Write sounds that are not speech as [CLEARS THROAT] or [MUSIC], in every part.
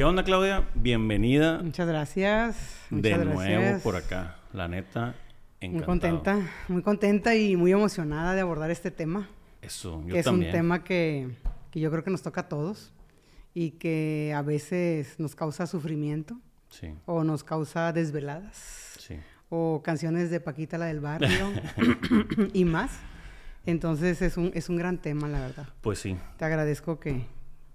¿Qué onda, Claudia? Bienvenida. Muchas gracias. Muchas de gracias. nuevo por acá. La neta, encantado. Muy contenta, muy contenta y muy emocionada de abordar este tema. Eso, yo que es también. un tema que, que yo creo que nos toca a todos y que a veces nos causa sufrimiento Sí, o nos causa desveladas sí. o canciones de Paquita la del barrio [LAUGHS] y más. Entonces es un, es un gran tema, la verdad. Pues sí. Te agradezco que,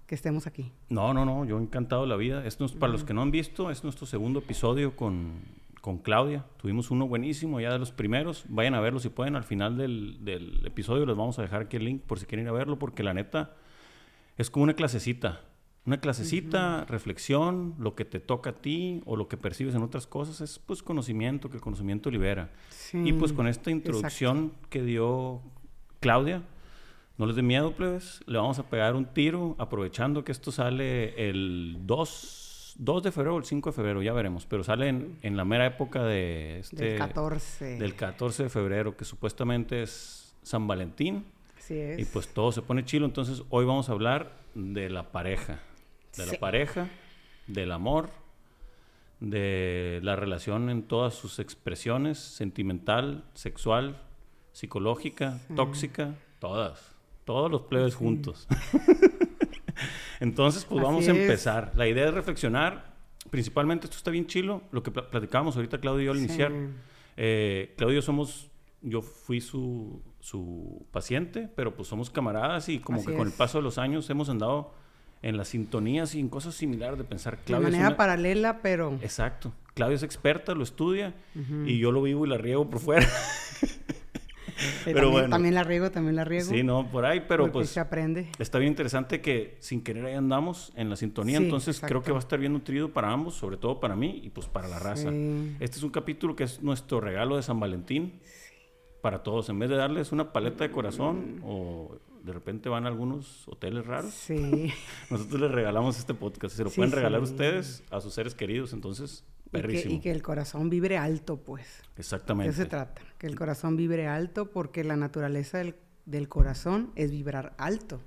que estemos aquí. No, no, no, yo encantado de la vida. Es para los que no han visto, es nuestro segundo episodio con, con Claudia. Tuvimos uno buenísimo, ya de los primeros. Vayan a verlo si pueden. Al final del, del episodio les vamos a dejar aquí el link por si quieren ir a verlo, porque la neta es como una clasecita. Una clasecita, reflexión, lo que te toca a ti o lo que percibes en otras cosas es pues conocimiento, que el conocimiento libera. Y pues con esta introducción que dio Claudia, no les dé miedo, plebes, le vamos a pegar un tiro aprovechando que esto sale el 2, 2 de febrero o el 5 de febrero, ya veremos, pero sale en, en la mera época de este, Del 14. del 14 de febrero, que supuestamente es San Valentín, Así es. y pues todo se pone chilo, entonces hoy vamos a hablar de la pareja, de la pareja, del amor, de la relación en todas sus expresiones, sentimental, sexual, psicológica, tóxica, todas, todos los plebes juntos. [LAUGHS] Entonces, pues Así vamos a es. empezar. La idea es reflexionar, principalmente esto está bien chilo, lo que pla- platicábamos ahorita Claudio y yo al Sí. iniciar. Eh, Claudio somos, yo fui su, su paciente, pero pues somos camaradas y como Así que con el paso de los años hemos andado en las sintonías y en cosas similares de pensar. de Claudia es manera una- paralela, pero Exacto. Claudia es experta, lo estudia y yo lo vivo y la riego por fuera. [LAUGHS] Pero también, bueno. también la riego, también la riego. sí, no, por ahí, pero pues se aprende. está bien interesante que sin querer ahí andamos en la sintonía, Sí, entonces creo que va a estar bien nutrido para ambos, sobre todo para mí y pues para la raza. Sí. Este es un capítulo que es nuestro regalo de San Valentín para todos. En vez de darles una paleta de corazón o de repente van a algunos hoteles raros, Sí. [LAUGHS] nosotros les regalamos este podcast. Se lo Sí, pueden regalar sí. ustedes a sus seres queridos, entonces, Y que, perrísimo. y que el corazón vibre alto, pues. De Exactamente. eso se trata. Que el corazón vibre alto porque la naturaleza del, del corazón es vibrar alto.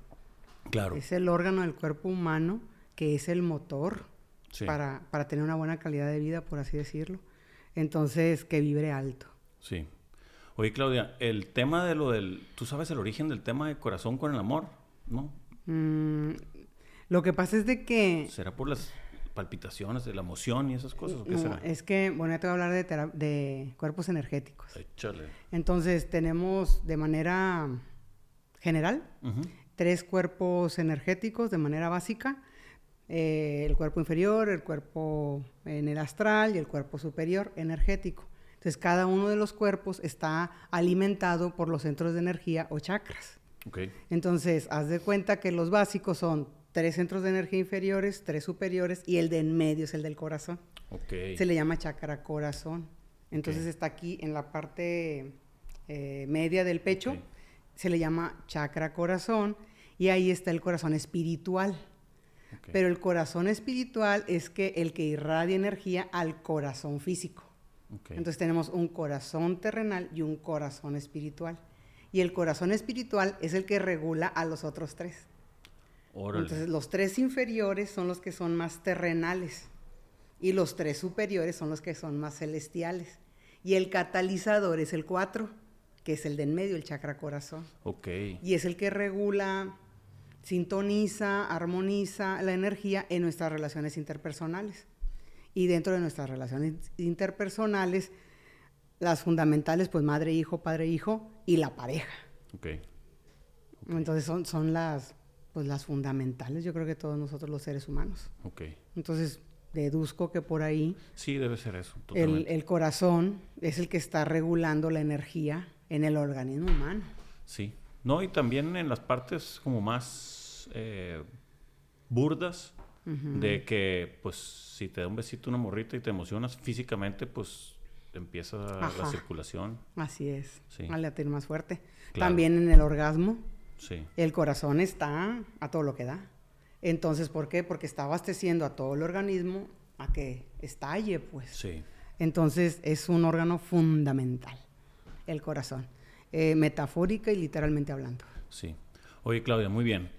Claro. Es el órgano del cuerpo humano que es el motor Sí. para, para tener una buena calidad de vida, por así decirlo. Entonces, que vibre alto. Sí. Oye, Claudia, el tema de lo del... ¿Tú sabes el origen del tema de corazón con el amor? ¿No? Mm, lo que pasa es de que... ¿Será por las palpitaciones de la emoción y esas cosas? ¿O qué no, será? es que, bueno, ya te voy a hablar de, cuerpos energéticos. Échale. Entonces, tenemos de manera general tres cuerpos energéticos de manera básica. eh, el cuerpo inferior, el cuerpo en el astral y el cuerpo superior energético. Entonces, cada uno de los cuerpos está alimentado por los centros de energía o chakras. Entonces, haz de cuenta que los básicos son tres centros de energía inferiores, tres superiores y el de en medio es el del corazón. Ok. Se le llama chakra corazón. Entonces está aquí en la parte eh, media del pecho. Se le llama chakra corazón y ahí está el corazón espiritual. Pero el corazón espiritual es que el que irradia energía al corazón físico. Entonces tenemos un corazón terrenal y un corazón espiritual. Y el corazón espiritual es el que regula a los otros tres. Órale. Entonces los tres inferiores son los que son más terrenales y los tres superiores son los que son más celestiales. Y el catalizador es el cuatro, que es el de en medio, el chakra corazón. Ok. Y es el que regula, sintoniza, armoniza la energía en nuestras relaciones interpersonales. Y dentro de nuestras relaciones interpersonales, las fundamentales, pues madre, hijo, padre, hijo y la pareja. Ok. Entonces son, son las, pues las fundamentales, yo creo que todos nosotros los seres humanos. Ok. Entonces deduzco que por ahí Sí, debe ser eso. el, el corazón es el que está regulando la energía en el organismo humano. Sí. No, y también en las partes como más eh, burdas, de que, pues, si te da un besito una morrita y te emocionas físicamente, pues empieza la circulación. Así es, Sí. al latir más fuerte. Claro. También en el orgasmo, Sí. el corazón está a todo lo que da. Entonces, ¿por qué? Porque está abasteciendo a todo el organismo a que estalle, pues. Sí. Entonces, es un órgano fundamental, el corazón, eh, metafórica y literalmente hablando. Sí. Oye, Claudia, muy bien.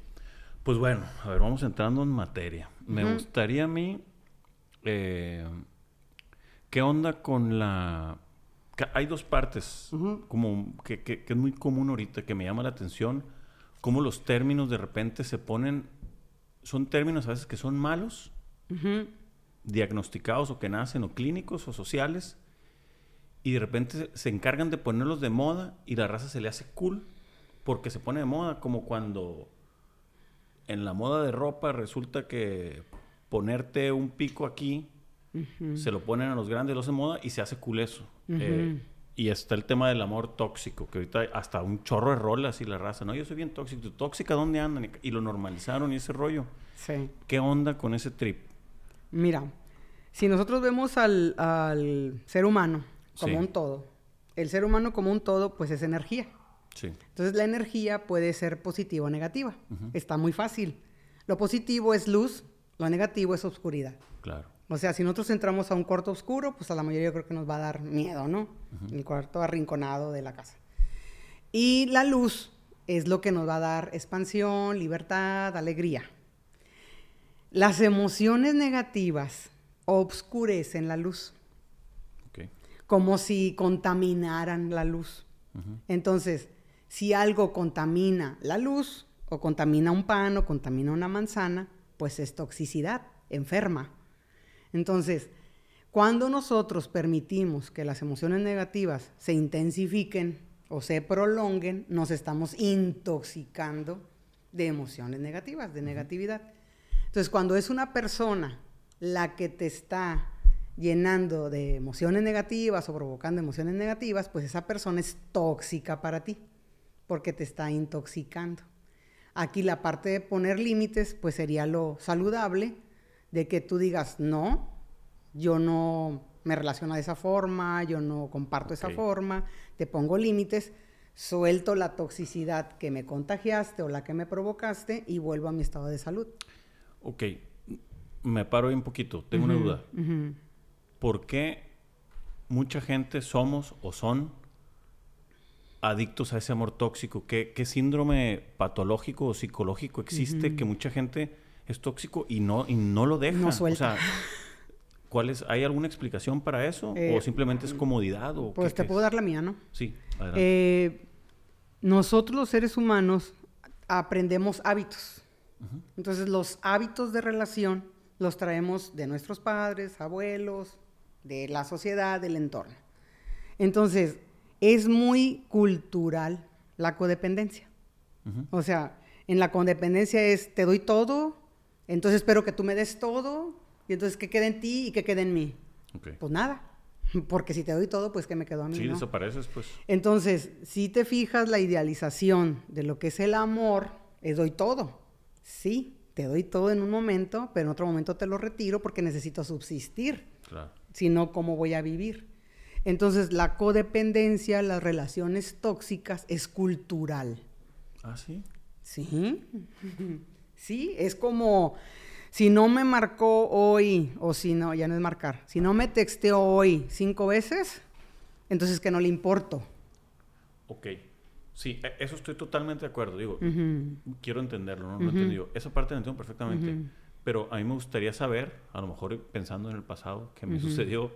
Pues bueno, a ver, vamos entrando en materia. Me gustaría a mí... Eh, ¿Qué onda con la... hay dos partes, como que, que, es muy común ahorita, que me llama la atención, cómo los términos de repente se ponen... Son términos a veces que son malos, diagnosticados o que nacen, o clínicos o sociales, y de repente se encargan de ponerlos de moda y la raza se le hace cool porque se pone de moda, como cuando en la moda de ropa resulta que ponerte un pico aquí se lo ponen a los grandes, los de moda y se hace cool eso. Eh, y está el tema del amor tóxico, que ahorita hasta un chorro de rolas y la raza, no, yo soy bien tóxico, tóxica, ¿dónde andan? Y lo normalizaron y ese rollo. Sí. ¿Qué onda con ese trip? Mira, si nosotros vemos al, ser humano como un todo, el ser humano como un todo, pues es energía. Sí. Entonces la energía puede ser positiva o negativa. Está muy fácil. Lo positivo es luz, lo negativo es oscuridad. Claro. O sea, si nosotros entramos a un cuarto oscuro, pues a la mayoría yo creo que nos va a dar miedo, ¿no? El cuarto arrinconado de la casa. Y la luz es lo que nos va a dar expansión, libertad, alegría. Las emociones negativas obscurecen la luz. Como si contaminaran la luz. Entonces, si algo contamina la luz, o contamina un pan, o contamina una manzana, pues es toxicidad, enferma. Entonces, cuando nosotros permitimos que las emociones negativas se intensifiquen o se prolonguen, nos estamos intoxicando de emociones negativas, de negatividad. Entonces, cuando es una persona la que te está llenando de emociones negativas o provocando emociones negativas, pues esa persona es tóxica para ti, porque te está intoxicando. Aquí la parte de poner límites, pues sería lo saludable, de que tú digas, no, yo no me relaciono de esa forma, yo no comparto esa forma, te pongo límites, suelto la toxicidad que me contagiaste o la que me provocaste y vuelvo a mi estado de salud. Ok, me paro ahí un poquito, tengo una duda. ¿Por qué mucha gente somos o son adictos a ese amor tóxico? ¿Qué, síndrome patológico o psicológico existe que mucha gente es tóxico y no, y no lo deja. No suelta. O sea, ¿cuál es, ¿hay alguna explicación para eso? ¿O eh, simplemente es comodidad? O pues te puedo dar la mía, ¿no? Sí, adelante. Eh, nosotros los seres humanos aprendemos hábitos. Entonces los hábitos de relación los traemos de nuestros padres, abuelos, de la sociedad, del entorno. Entonces, es muy cultural la codependencia. O sea, en la codependencia es te doy todo, entonces espero que tú me des todo y entonces que quede en ti y que quede en mí. Pues nada, [LAUGHS] porque si te doy todo, pues que me quedó a mí. Sí, desapareces, pues. Entonces, si te fijas, la idealización de lo que es el amor es doy todo. Sí, te doy todo en un momento, pero en otro momento te lo retiro porque necesito subsistir. Claro. Si no, ¿cómo voy a vivir? Entonces, la codependencia, las relaciones tóxicas, es cultural. ¿Ah, sí? Sí. [LAUGHS] Sí, es como si no me marcó hoy, o si no, ya no es marcar, si no me texteó hoy cinco veces, entonces que no le importo. Ok. Sí, e, eso estoy totalmente de acuerdo. Digo, quiero entenderlo, ¿no? Lo uh Esa parte la entiendo perfectamente. Pero a mí me gustaría saber, a lo mejor pensando en el pasado que me sucedió,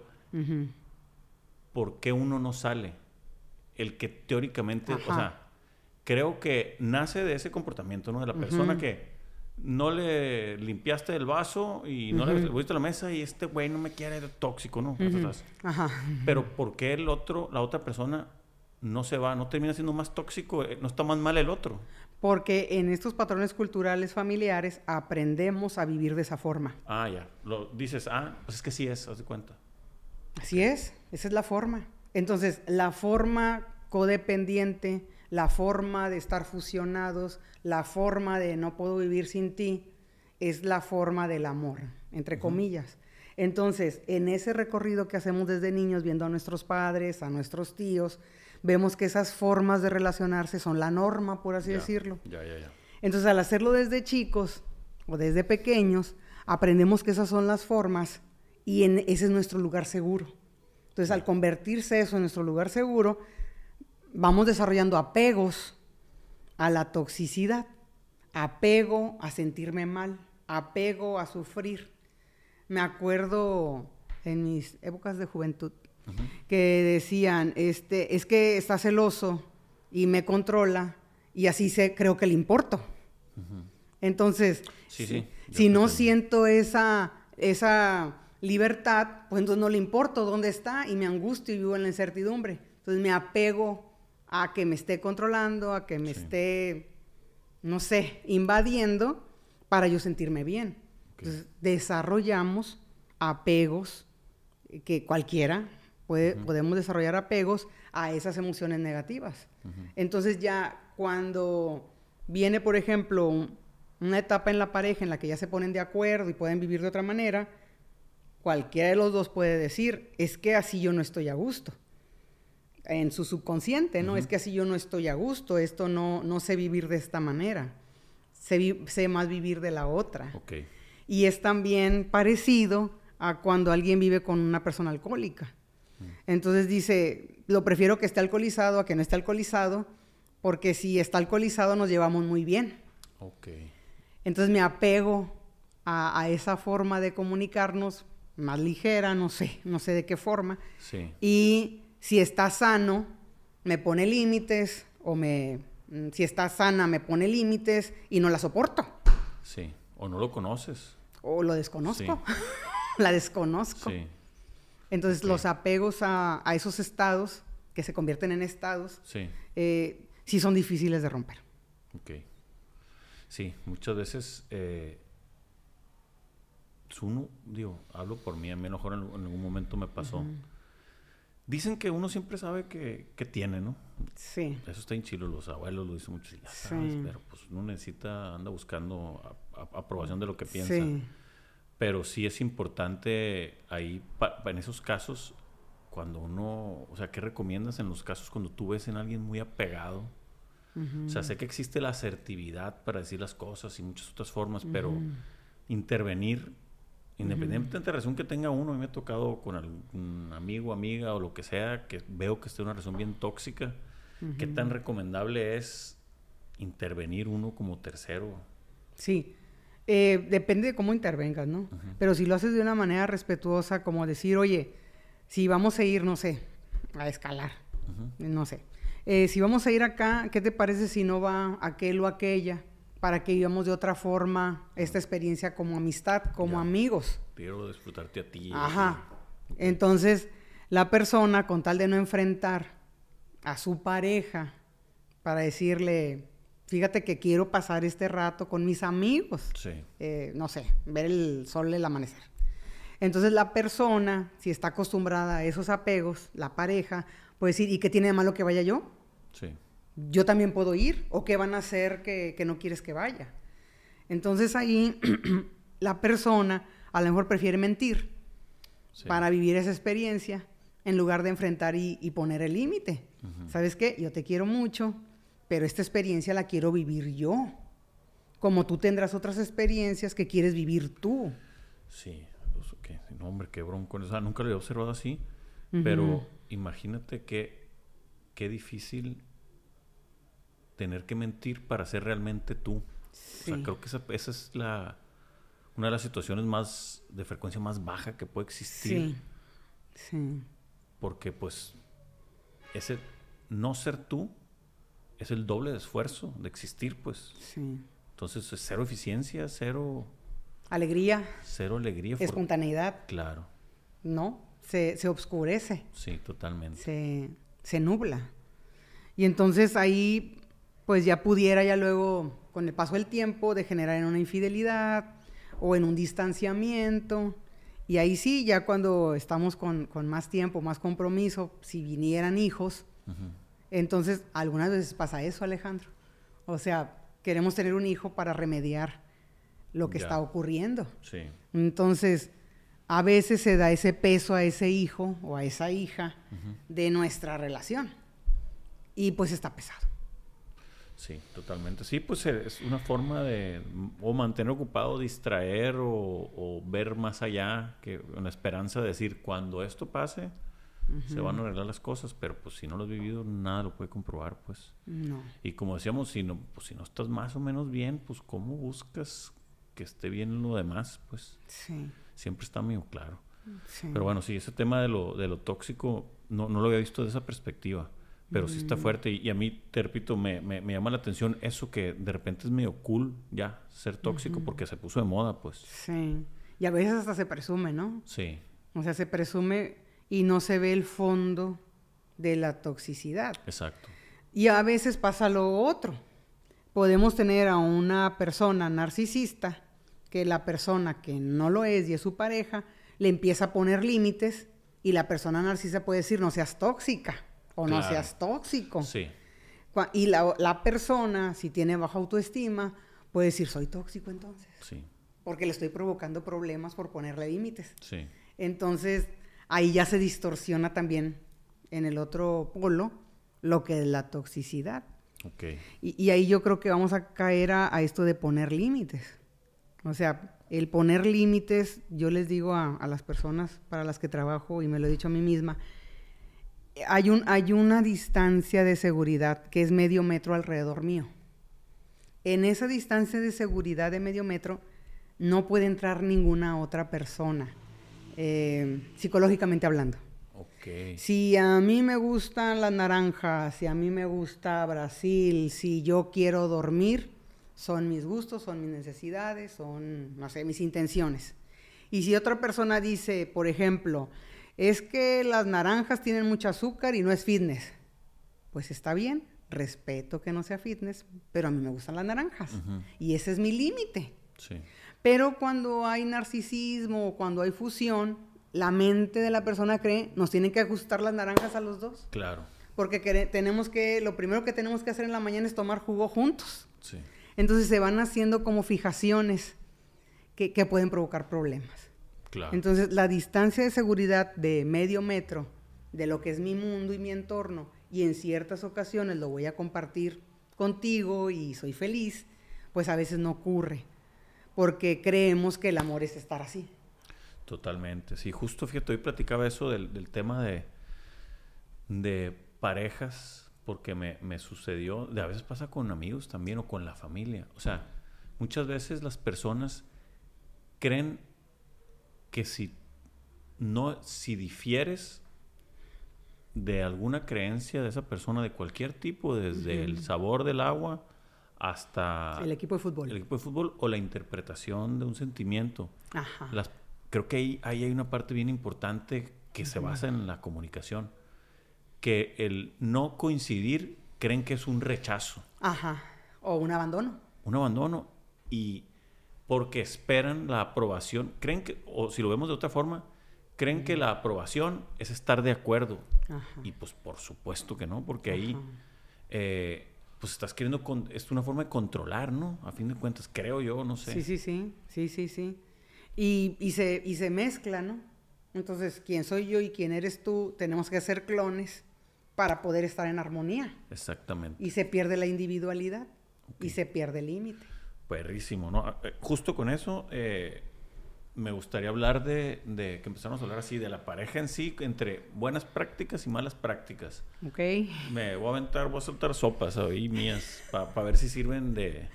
por qué uno no sale. El que teóricamente, o sea, creo que nace de ese comportamiento, ¿no? De la persona que no le limpiaste el vaso y no le pusiste la mesa y este güey no me quiere, tóxico, ¿no? Ajá. Pero ¿por qué el otro, la otra persona no se va, no termina siendo más tóxico, eh, no está más mal el otro? Porque en estos patrones culturales familiares aprendemos a vivir de esa forma. Ah, ya. Lo dices, ah, pues es que sí es, haz de cuenta. Así es, esa es la forma. Entonces, la forma codependiente, la forma de estar fusionados, la forma de no puedo vivir sin ti, es la forma del amor, entre comillas. Entonces, en ese recorrido que hacemos desde niños, viendo a nuestros padres, a nuestros tíos, vemos que esas formas de relacionarse son la norma, por así decirlo. Ya, ya, ya. Entonces, al hacerlo desde chicos o desde pequeños, aprendemos que esas son las formas y en, ese es nuestro lugar seguro. Entonces, al convertirse eso en nuestro lugar seguro, vamos desarrollando apegos a la toxicidad. apego a sentirme mal, apego a sufrir. Me acuerdo en mis épocas de juventud que decían, este, es que está celoso y me controla y así sé, creo que le importo. Entonces, si, no siento esa, esa libertad, pues entonces no le importo dónde está y me angustio y vivo en la incertidumbre. Entonces me apego a que me esté controlando, a que me esté, no sé, invadiendo para yo sentirme bien. Entonces desarrollamos apegos que cualquiera puede, podemos desarrollar apegos a esas emociones negativas. Entonces ya cuando viene, por ejemplo, una etapa en la pareja en la que ya se ponen de acuerdo y pueden vivir de otra manera, cualquiera de los dos puede decir, es que así yo no estoy a gusto. En su subconsciente, ¿no? Es que así yo no estoy a gusto, esto no, no sé vivir de esta manera, sé, sé más vivir de la otra. Y es también parecido a cuando alguien vive con una persona alcohólica. Entonces dice, lo prefiero que esté alcoholizado a que no esté alcoholizado, porque si está alcoholizado nos llevamos muy bien. Entonces me apego a, esa forma de comunicarnos más ligera, no sé, no sé de qué forma. Y si está sano, me pone límites, o me, mm, si está sana, me pone límites y no la soporto. Sí, o no lo conoces. O lo desconozco, [LAUGHS] la desconozco. Sí. Entonces los apegos a, esos estados, que se convierten en estados, sí. Eh, sí son difíciles de romper. Ok. Sí, muchas veces eh, uno, digo, hablo por mí, a mí mejor en, algún momento me pasó. Dicen que uno siempre sabe que, tiene, ¿no? Sí. Eso está en chilo, los abuelos lo dicen mucho, ya sabes, pero pues uno necesita, anda buscando aprobación de lo que piensa. Sí. Pero sí es importante ahí, en esos casos, cuando uno, o sea, ¿qué recomiendas en los casos cuando tú ves en alguien muy apegado? O sea, sé que existe la asertividad para decir las cosas y muchas otras formas, pero intervenir, independientemente de la relación que tenga uno, a mí me ha tocado con algún amigo, amiga o lo que sea, que veo que esté una relación bien tóxica, ¿qué tan recomendable es intervenir uno como tercero? Sí, eh, depende de cómo intervengas, ¿no? Pero si lo haces de una manera respetuosa, como decir, oye, si vamos a ir, no sé, a escalar, no sé. Eh, si vamos a ir acá, ¿qué te parece si no va aquel o aquella? Para que vivamos de otra forma esta experiencia como amistad, como amigos. Quiero disfrutarte a ti. Ajá. Entonces, la persona, con tal de no enfrentar a su pareja, para decirle, fíjate que quiero pasar este rato con mis amigos. Sí. Eh, no sé, ver el sol el amanecer. Entonces la persona, si está acostumbrada a esos apegos, la pareja, puede decir, ¿y qué tiene de malo que vaya yo? Sí. Yo también puedo ir, o qué van a hacer que, no quieres que vaya. Entonces ahí [CLEARS THROAT] la persona a lo mejor prefiere mentir para vivir esa experiencia en lugar de enfrentar y, poner el límite. ¿Sabes qué? Yo te quiero mucho, pero esta experiencia la quiero vivir yo. Como tú tendrás otras experiencias que quieres vivir tú. Sí, pues, no, hombre, qué bronco. O sea, nunca lo he observado así, pero imagínate que qué difícil tener que mentir para ser realmente tú. O sea, creo que esa, esa, es la una de las situaciones más de frecuencia más baja que puede existir. Sí. Sí. Porque pues ese no ser tú es el doble de esfuerzo de existir, pues. Sí. Entonces, es cero eficiencia, cero... Alegría. Cero alegría. Espontaneidad. Claro. ¿No? Se, se obscurece. Sí, totalmente. Se, se nubla. Y entonces ahí, pues ya pudiera ya luego, con el paso del tiempo, degenerar en una infidelidad o en un distanciamiento. Y ahí sí, ya cuando estamos con, con más tiempo, más compromiso, si vinieran hijos, entonces, algunas veces pasa eso, Alejandro. O sea, queremos tener un hijo para remediar lo que está ocurriendo. Sí. Entonces, a veces se da ese peso a ese hijo o a esa hija de nuestra relación. Y pues está pesado. Sí, totalmente. Sí, pues eh, es una forma de o mantener ocupado, distraer o, ver más allá, que una esperanza de decir, cuando esto pase, se van a arreglar las cosas, pero pues si no lo has vivido, nada lo puede comprobar, pues. No. Y como decíamos, si no, pues si no estás más o menos bien, pues cómo buscas que esté bien lo demás, pues. Sí. Siempre está medio claro. sí. Pero bueno, sí, ese tema de lo, de lo tóxico no, no lo había visto de esa perspectiva. Pero sí está fuerte. Y, y a mí, te repito, me, me, me llama la atención eso que de repente es medio cool ya ser tóxico porque se puso de moda, pues. Sí. Y a veces hasta se presume, ¿no? Sí, O sea, se presume y no se ve el fondo de la toxicidad. exacto. Y a veces pasa lo otro. Podemos tener a una persona narcisista que la persona que no lo es y es su pareja le empieza a poner límites y la persona narcisista puede decir no seas tóxica o no seas tóxico. Sí, Y la, la persona, si tiene baja autoestima, puede decir soy tóxico entonces, sí, porque le estoy provocando problemas por ponerle límites. sí. Entonces, ahí ya se distorsiona también en el otro polo lo que es la toxicidad. Ok. Y, y ahí yo creo que vamos a caer a, a esto de poner límites. O sea, el poner límites, yo les digo a, a las personas para las que trabajo, y me lo he dicho a mí misma, hay, un, hay una distancia de seguridad que es medio metro alrededor mío. En esa distancia de seguridad de medio metro no puede entrar ninguna otra persona, eh, psicológicamente hablando. Ok. Si a mí me gustan las naranjas, si a mí me gusta Brasil, si yo quiero dormir, son mis gustos, son mis necesidades, son, no sé, mis intenciones. Y si otra persona dice, por ejemplo, es que las naranjas tienen mucho azúcar y no es fitness, pues está bien, respeto que no sea fitness, pero a mí me gustan las naranjas. Y ese es mi límite. Sí, Pero cuando hay narcisismo o cuando hay fusión, la mente de la persona cree, nos tienen que ajustar las naranjas a los dos. claro. Porque tenemos que, lo primero que tenemos que hacer en la mañana es tomar jugo juntos. Sí, Entonces se van haciendo como fijaciones que, que pueden provocar problemas. Claro. Entonces la distancia de seguridad de medio metro de lo que es mi mundo y mi entorno, y en ciertas ocasiones lo voy a compartir contigo y soy feliz, pues a veces no ocurre. Porque creemos que el amor es estar así. Totalmente. Sí, justo fíjate, hoy platicaba eso del, del tema de, de parejas, porque me, me sucedió, de a veces pasa con amigos también o con la familia. O sea, muchas veces las personas creen que si no, si difieres de alguna creencia de esa persona de cualquier tipo, desde el sabor del agua hasta el equipo de fútbol. el equipo de fútbol o la interpretación de un sentimiento. Ajá. Las, creo que ahí, ahí hay una parte bien importante que se basa en la comunicación. Que el no coincidir creen que es un rechazo, Ajá. O un abandono. un abandono. Y porque esperan la aprobación, creen que, o si lo vemos de otra forma, creen que la aprobación es estar de acuerdo. Ajá. Y pues por supuesto que no, porque ahí eh, pues estás queriendo, con, es una forma de controlar, ¿no? A fin de cuentas, creo yo, no sé. Sí, sí, sí. Sí, sí, sí. Y, y, se, y se mezcla, ¿no? Entonces, quién soy yo y quién eres tú, tenemos que hacer clones para poder estar en armonía. Exactamente. Y se pierde la individualidad y se pierde el límite. Perrísimo, ¿no? Eh, Justo con eso, eh, me gustaría hablar de, de que empezamos a hablar así de la pareja en sí, entre buenas prácticas y malas prácticas. ¿Ok? Me voy a aventar, voy a soltar sopas ahí mías para ver si sirven de,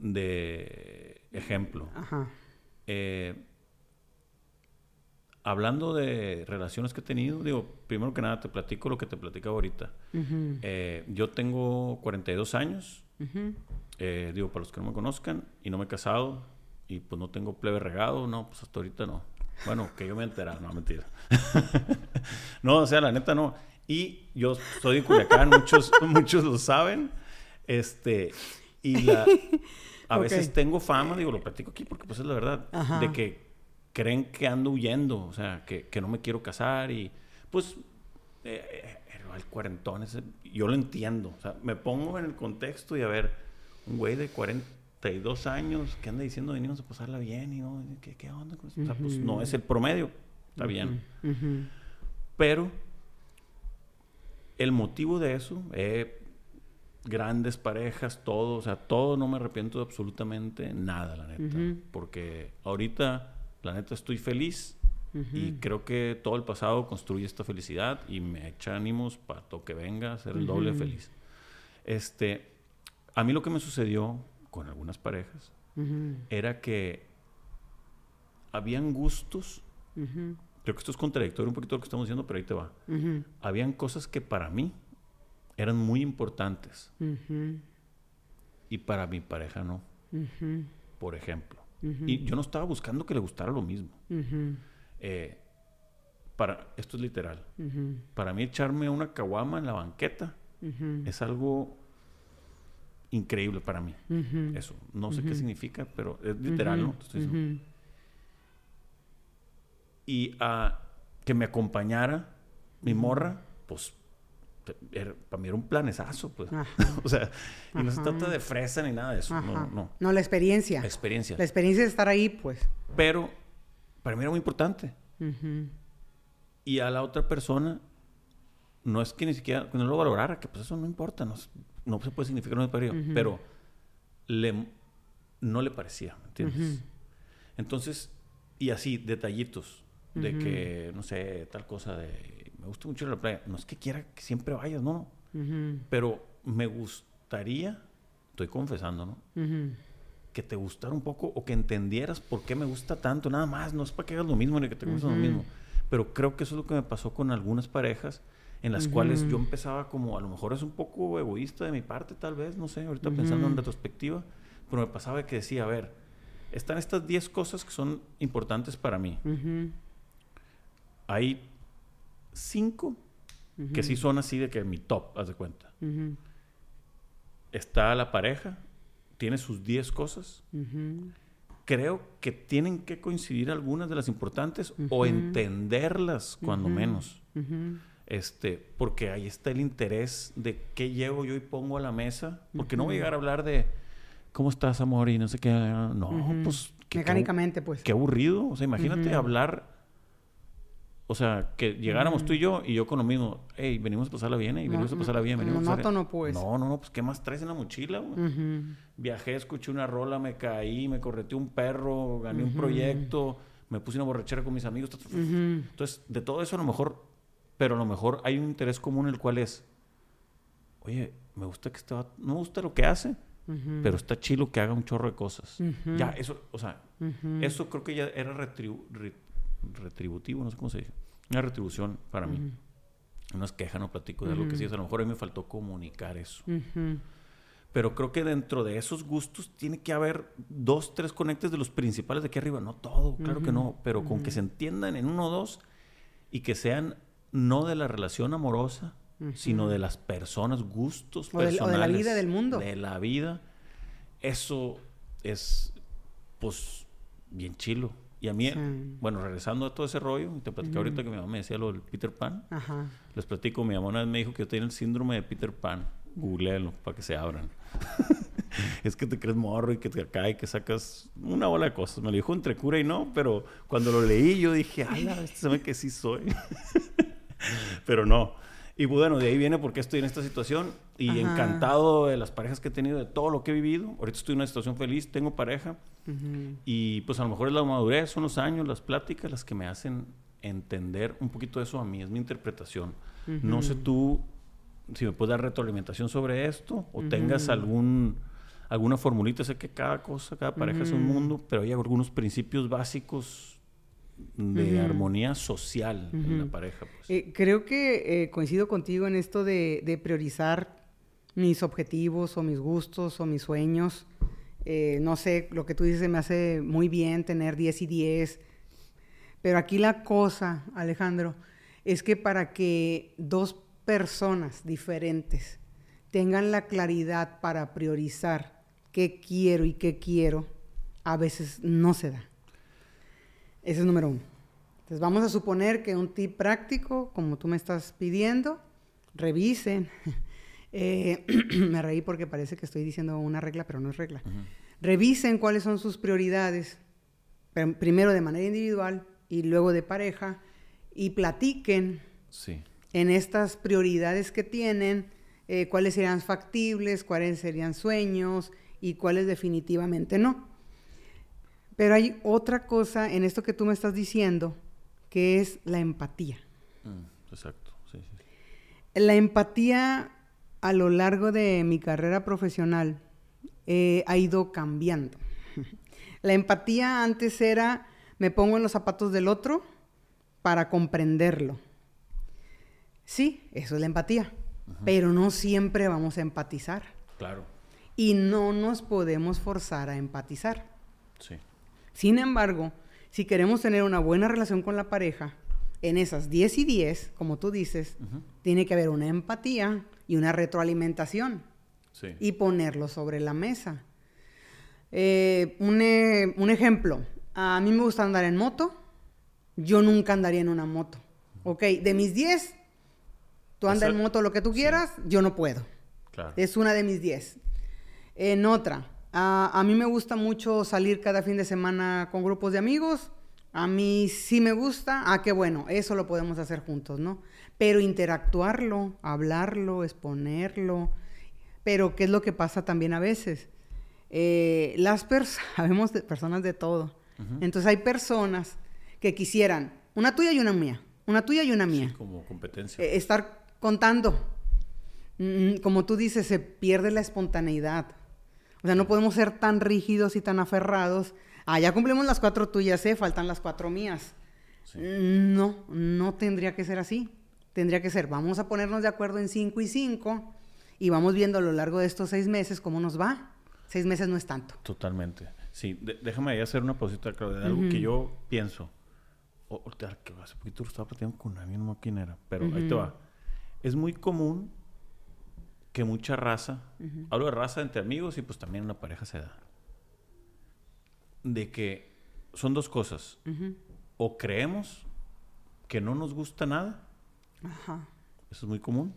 de ejemplo. Ajá. Eh, hablando de relaciones que he tenido, digo, primero que nada te platico lo que te platicaba ahorita. Eh, yo tengo 42 años, ujú. Eh, digo, para los que no me conozcan, y no me he casado, y pues no tengo plebe regado, no, pues hasta ahorita no. Bueno, que yo me enterado, no, mentira. [LAUGHS] no, o sea, la neta no. Y yo soy de Culiacán, muchos, [LAUGHS] muchos lo saben. Este, y la, a [LAUGHS] Ok. veces tengo fama, digo, lo platico aquí porque pues es la verdad, Ajá. de que creen que ando huyendo, o sea, que, que no me quiero casar y pues eh, eh, el cuarentón, ese, yo lo entiendo, o sea, me pongo en el contexto y a ver, un güey de 42 años que anda diciendo venimos a pasarla bien y no, ¿qué, qué onda con eso? O sea, pues no es el promedio, está bien. Pero el motivo de eso, eh, grandes parejas, todo, o sea, todo no me arrepiento de absolutamente nada, la neta. Ujú. Porque ahorita, la neta, estoy feliz Y creo que todo el pasado construye esta felicidad y me echa ánimos para que venga a ser el doble feliz. Este, a mí lo que me sucedió con algunas parejas era que habían gustos. Creo que esto es contradictorio un poquito lo que estamos diciendo, pero ahí te va. Habían cosas que para mí eran muy importantes y para mi pareja no. Por ejemplo. Y yo no estaba buscando que le gustara lo mismo. Eh, para, esto es literal. Para mí echarme una caguama en la banqueta es algo increíble para mí. Eso. No sé qué significa, pero es literal, ¿no? Y a que me acompañara mi morra, pues para mí era un planesazo, pues. [LAUGHS] o sea, y no se trata de fresa ni nada de eso. No, no. No, la experiencia. La experiencia. La experiencia de estar ahí, pues. Pero para mí era muy importante. Y a la otra persona, no es que ni siquiera, que no lo valorara, que pues eso no importa, no, no se puede significar un periodo, pero le, no le parecía, ¿entiendes? Entonces, y así, detallitos de que, no sé, tal cosa de, me gusta mucho la playa, no es que quiera que siempre vayas, no, pero me gustaría, estoy confesando, ¿no? Que te gustara un poco o que entendieras por qué me gusta tanto, nada más, no es para que hagas lo mismo ni que te guste lo mismo, pero creo que eso es lo que me pasó con algunas parejas en las cuales yo empezaba como, a lo mejor es un poco egoísta de mi parte, tal vez, no sé, ahorita pensando en retrospectiva, pero me pasaba que decía, a ver, están estas 10 cosas que son importantes para mí. Hay 5 que sí son así de que mi top, haz de cuenta. Está la pareja, tiene sus 10 cosas. Creo que tienen que coincidir algunas de las importantes o entenderlas, cuando menos. Este, porque ahí está el interés de qué llevo yo y pongo a la mesa. Porque no voy a llegar a hablar de cómo estás, amor, y no sé qué. No, pues. Mecánicamente, pues. Qué aburrido. O sea, imagínate hablar. O sea, que llegáramos tú y yo y yo con lo mismo. Hey, venimos a pasarla bien, y venimos a pasarla bien. Venimos a no, pues. No, no, no, pues ¿qué más traes en la mochila, Viajé, escuché una rola, me caí, me correteé un perro, gané un proyecto, me puse una borrachera con mis amigos. Entonces, de todo eso a lo mejor pero a lo mejor hay un interés común el cual es, oye, me gusta que este no me gusta lo que hace, pero está chilo que haga un chorro de cosas. Ya, eso, o sea, eso creo que ya era retributivo, no sé cómo se dice, una retribución para mí. No es queja, no platico de lo que sí es, a lo mejor a mí me faltó comunicar eso. Pero creo que dentro de esos gustos tiene que haber dos, tres conectes de los principales de aquí arriba. No todo, claro que no, pero con que se entiendan en uno o dos y que sean no de la relación amorosa, sino de las personas, gustos personales. o de la vida del mundo. De la vida. Eso es, pues, bien chilo. Y a mí, bueno, regresando a todo ese rollo, te platico ahorita que mi mamá me decía lo del Peter Pan. Les platico, mi mamá me dijo que yo tenía el síndrome de Peter Pan. Googlealo para que se abran. [LAUGHS] es que te crees morro y que te cae que sacas una bola de cosas. Me lo dijo entre cura y no, pero cuando lo leí yo dije, ay, este se ve que sí soy. [LAUGHS] [LAUGHS] Pero no. Y bueno, de ahí viene porque estoy en esta situación. Y encantado de las parejas que he tenido, de todo lo que he vivido. Ahorita estoy en una situación feliz, tengo pareja. Y pues a lo mejor es la madurez, son los años, las pláticas las que me hacen entender un poquito eso a mí, es mi interpretación. No sé tú si me puedes dar retroalimentación sobre esto o tengas algún alguna formulita, sé que cada cosa, cada pareja es un mundo, pero hay algunos principios básicos de armonía social en la pareja. Pues. Eh, creo que eh, coincido contigo en esto de, priorizar mis objetivos o mis gustos o mis sueños. Eh, no sé, lo que tú dices me hace muy bien tener 10 y 10. Pero aquí la cosa, Alejandro, es que para que dos personas diferentes tengan la claridad para priorizar qué quiero y qué quiero, a veces no se da. Ese es número uno. Entonces vamos a suponer que un tip práctico, como tú me estás pidiendo, revisen. [LAUGHS] Eh, [CLEARS THROAT] me reí porque parece que estoy diciendo una regla, pero no es regla. Revisen cuáles son sus prioridades, primero de manera individual y luego de pareja, y platiquen en estas prioridades que tienen, eh, cuáles serían factibles, cuáles serían sueños y cuáles definitivamente no. Pero hay otra cosa en esto que tú me estás diciendo que es la empatía. Mm, exacto, sí, sí. La empatía a lo largo de mi carrera profesional eh, ha ido cambiando. La empatía antes era, me pongo en los zapatos del otro para comprenderlo. Sí, eso es la empatía, pero no siempre vamos a empatizar. Claro. Y no nos podemos forzar a empatizar. Sí. Sin embargo, si queremos tener una buena relación con la pareja, en esas 10 y 10, como tú dices, tiene que haber una empatía y una retroalimentación. Sí. Y ponerlo sobre la mesa. Eh, un, e- un ejemplo, a mí me gusta andar en moto, yo nunca andaría en una moto. Ok, de mis 10, tú andas en moto lo que tú sí. quieras, yo no puedo. Claro. Es una de mis 10. En otra, a, a mí me gusta mucho salir cada fin de semana con grupos de amigos. A mí sí me gusta. Ah, qué bueno, eso lo podemos hacer juntos, ¿no? Pero interactuarlo, hablarlo, exponerlo. Pero, ¿qué es lo que pasa también a veces? Eh, las personas, [LAUGHS] sabemos de personas de todo. Entonces hay personas que quisieran una tuya y una mía, una tuya y una mía Sí, como competencia. eh, estar contando. Mm, Como tú dices, se pierde la espontaneidad. O sea, no podemos ser tan rígidos y tan aferrados. Ah, ya cumplimos las cuatro tuyas, ¿eh? Faltan las cuatro mías. Sí. No, no tendría que ser así. Tendría que ser, vamos a ponernos de acuerdo en cinco y cinco y vamos viendo a lo largo de estos seis meses cómo nos va. Seis meses no es tanto. Totalmente. Sí, de- déjame ahí hacer una pausita, Claudia, de algo que yo pienso. O, ahorita que hace poquito lo estaba platicando con alguien, no me acuerdo quién era, pero ahí te va. Es muy común que mucha raza, hablo de raza entre amigos y pues también una pareja se da, de que son dos cosas. O creemos que no nos gusta nada, Ajá. eso es muy común.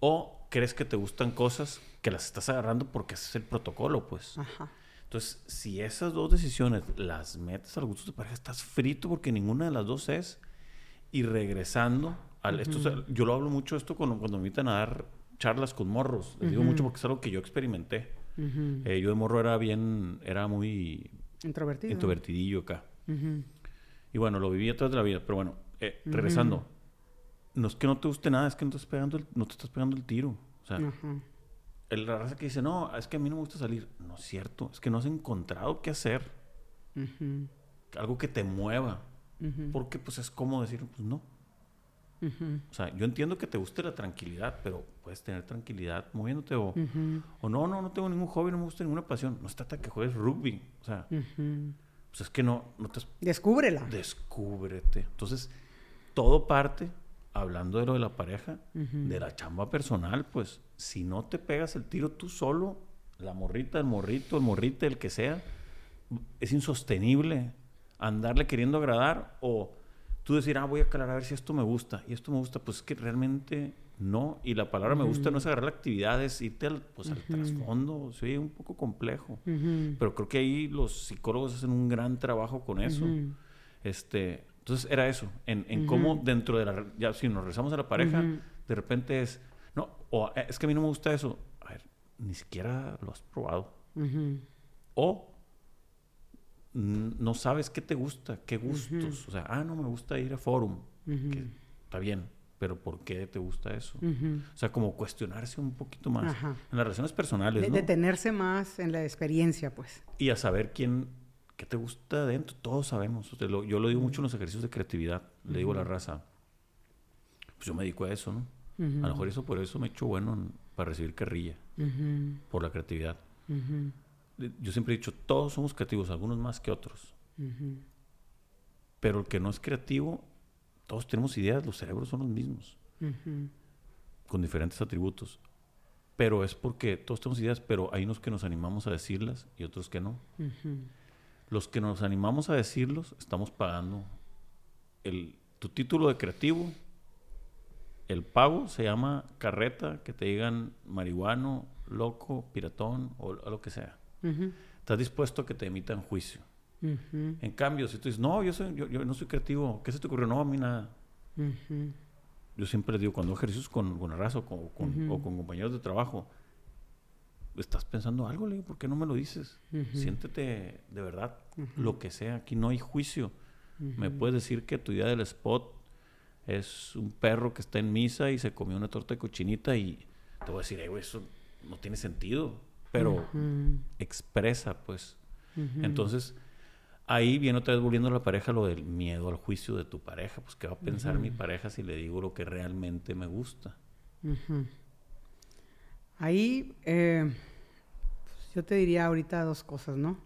O crees que te gustan cosas que las estás agarrando porque ese es el protocolo, pues. Ajá. Entonces, si esas dos decisiones las metes al gusto de tu pareja, estás frito porque ninguna de las dos es. Y regresando, al, esto, es- yo lo hablo mucho esto cuando, cuando me invitan a dar charlas con morros. Les digo mucho porque es algo que yo experimenté. Ujú. Eh, yo de morro era bien, era muy Introvertido. introvertidillo acá. Ujú. Y bueno, lo viví a través de la vida. Pero bueno, eh, regresando. No es que no te guste nada, es que no te estás pegando el, no te estás pegando el tiro. O sea, el- la raza que dice, no, es que a mí no me gusta salir. No es cierto. Es que no has encontrado qué hacer. Algo que te mueva. Porque pues es como decir, pues no. O sea, yo entiendo que te guste la tranquilidad, pero puedes tener tranquilidad moviéndote o, Ujú. o no, no, no tengo ningún hobby, no me gusta ninguna pasión. No se trata de que juegues rugby. O sea, pues es que no, no te Descúbrela. descúbrete. Entonces, todo parte, hablando de lo de la pareja, de la chamba personal, pues, si no te pegas el tiro tú solo, la morrita, el morrito, el morrite, el que sea, es insostenible andarle queriendo agradar o tú decir, ah, voy a calar a ver si esto me gusta y esto me gusta, pues es que realmente no. Y la palabra me gusta no es agarrar la actividad, es irte al, pues, al trasfondo, sí, un poco complejo. Pero creo que ahí los psicólogos hacen un gran trabajo con eso. Este, entonces era eso, en, en cómo dentro de la, ya si nos regresamos a la pareja, de repente es, no, o eh, es que a mí no me gusta eso. A ver, ni siquiera lo has probado. O no sabes qué te gusta, qué gustos. O sea, ah, no me gusta ir a forum. Que está bien, pero ¿por qué te gusta eso? Ujú. O sea, como cuestionarse un poquito más Ajá. en las relaciones personales, De- ¿no? Detenerse más en la experiencia, pues. y a saber quién, qué te gusta adentro. Todos sabemos. O sea, lo- yo lo digo mucho en los ejercicios de creatividad. Le digo a la raza, pues yo me dedico a eso, ¿no? A lo mejor eso por eso me he hecho bueno en- para recibir carrilla, por la creatividad. Yo siempre he dicho, todos somos creativos, algunos más que otros. Pero el que no es creativo, todos tenemos ideas, los cerebros son los mismos, con diferentes atributos. Pero es porque todos tenemos ideas, pero hay unos que nos animamos a decirlas y otros que no. Los que nos animamos a decirlos, estamos pagando el, tu título de creativo. El pago se llama carreta, que te digan marihuano, loco, piratón o, o lo que sea. Estás dispuesto a que te emitan juicio. En cambio, si tú dices, no, yo, soy, yo, yo no soy creativo, ¿qué se te ocurrió? No, a mí nada. Yo siempre digo, cuando ejercicios con, con Arraso o con, con- o con compañeros de trabajo, estás pensando algo, le digo, ¿por qué no me lo dices? Siéntete de verdad, lo que sea. Aquí no hay juicio. Me puedes decir que tu idea del spot es un perro que está en misa y se comió una torta de cochinita y te voy a decir, güey, eso no tiene sentido. Pero expresa, pues. Entonces, ahí viene otra vez volviendo a la pareja lo del miedo al juicio de tu pareja. Pues, ¿qué va a pensar mi pareja si le digo lo que realmente me gusta? Ahí, eh, pues, yo te diría ahorita dos cosas, ¿no?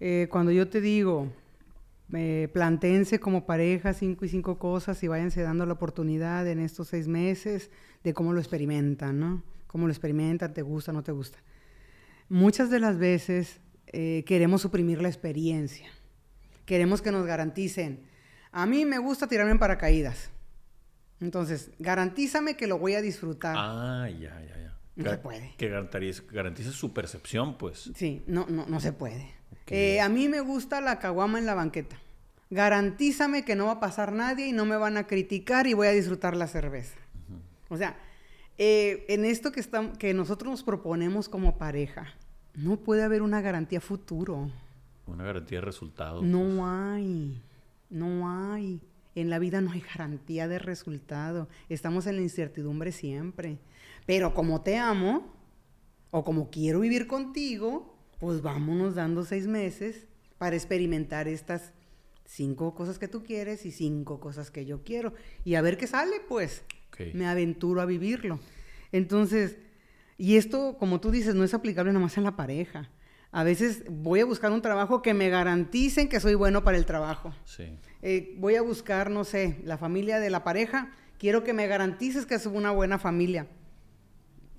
Eh, cuando yo te digo, eh, planteense como pareja cinco y cinco cosas y váyanse dando la oportunidad en estos seis meses de cómo lo experimentan, ¿no? Cómo lo experimentan, te gusta, no te gusta. Muchas de las veces eh, queremos suprimir la experiencia. Queremos que nos garanticen. A mí me gusta tirarme en paracaídas. Entonces, garantízame que lo voy a disfrutar. Ah, ya, ya, ya. No se puede. Que garantice, su percepción, pues. Sí, no, no, no se puede. Eh, a mí me gusta la caguama en la banqueta. Garantízame que no va a pasar nadie y no me van a criticar y voy a disfrutar la cerveza. O sea, eh, en esto que, estamos, que nosotros nos proponemos como pareja, no puede haber una garantía futuro. Una garantía de resultado. No pues. hay, no hay. En la vida no hay garantía de resultado. Estamos en la incertidumbre siempre. Pero como te amo, o como quiero vivir contigo, pues vámonos dando seis meses para experimentar estas cinco cosas que tú quieres y cinco cosas que yo quiero. Y a ver qué sale, pues. Me aventuro a vivirlo. Entonces, y esto, como tú dices, no es aplicable nada más en la pareja. A veces voy a buscar un trabajo que me garanticen que soy bueno para el trabajo. Sí. Eh, voy a buscar, no sé, la familia de la pareja. Quiero que me garantices que es una buena familia.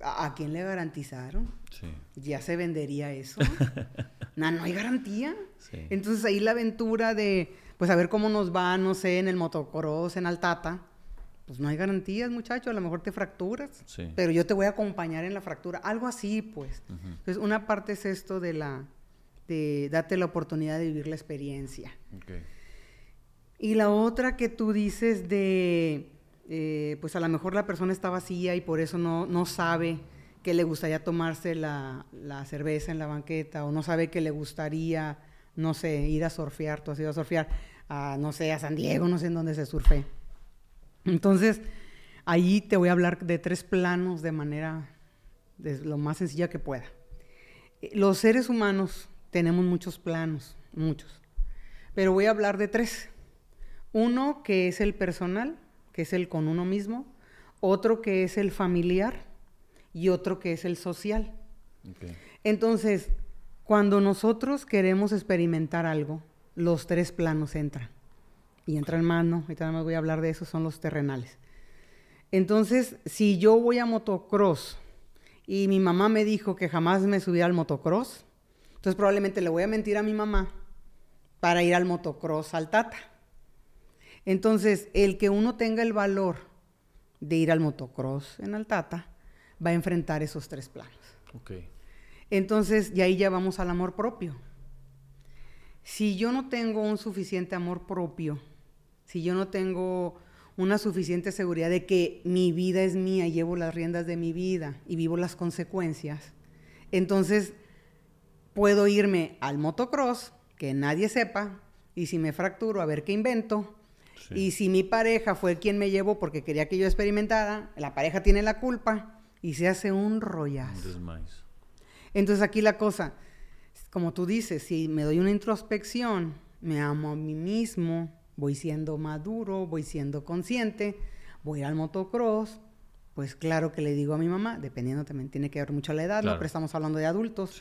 ¿A, quién le garantizaron? Sí. Ya se vendería eso. [LAUGHS] no, no hay garantía. Sí. Entonces ahí la aventura de, pues a ver cómo nos va, no sé, en el motocross, en Altata pues no hay garantías, muchacho, a lo mejor te fracturas, pero yo te voy a acompañar en la fractura, algo así, pues. Entonces, una parte es esto de la, de date la oportunidad de vivir la experiencia. Y la otra que tú dices de, eh, pues a lo mejor la persona está vacía y por eso no, no sabe que le gustaría tomarse la, la, cerveza en la banqueta o no sabe que le gustaría, no sé, ir a surfear, tú has ido a surfear, a, no sé, a San Diego, no sé en dónde se surfe entonces, ahí te voy a hablar de tres planos de manera de lo más sencilla que pueda. Los seres humanos tenemos muchos planos, muchos, pero voy a hablar de tres. Uno que es el personal, que es el con uno mismo, otro que es el familiar y otro que es el social. Entonces, cuando nosotros queremos experimentar algo, los tres planos entran y entra en mano, ahorita me voy a hablar de eso, son los terrenales. Entonces, si yo voy a motocross y mi mamá me dijo que jamás me subía al motocross, entonces probablemente le voy a mentir a mi mamá para ir al motocross al Tata. Entonces, el que uno tenga el valor de ir al motocross en Altata va a enfrentar esos tres planos. Okay. Entonces, y ahí ya vamos al amor propio. Si yo no tengo un suficiente amor propio, si yo no tengo una suficiente seguridad de que mi vida es mía, llevo las riendas de mi vida y vivo las consecuencias, entonces puedo irme al motocross, que nadie sepa, y si me fracturo, a ver qué invento. Y si mi pareja fue quien me llevó porque quería que yo experimentara, la pareja tiene la culpa y se hace un rollazo. Entonces aquí la cosa, como tú dices, si me doy una introspección, me amo a mí mismo, voy siendo maduro, voy siendo consciente, voy al motocross, pues claro que le digo a mi mamá, dependiendo también tiene que ver mucho la edad, ¿no? Pero estamos hablando de adultos.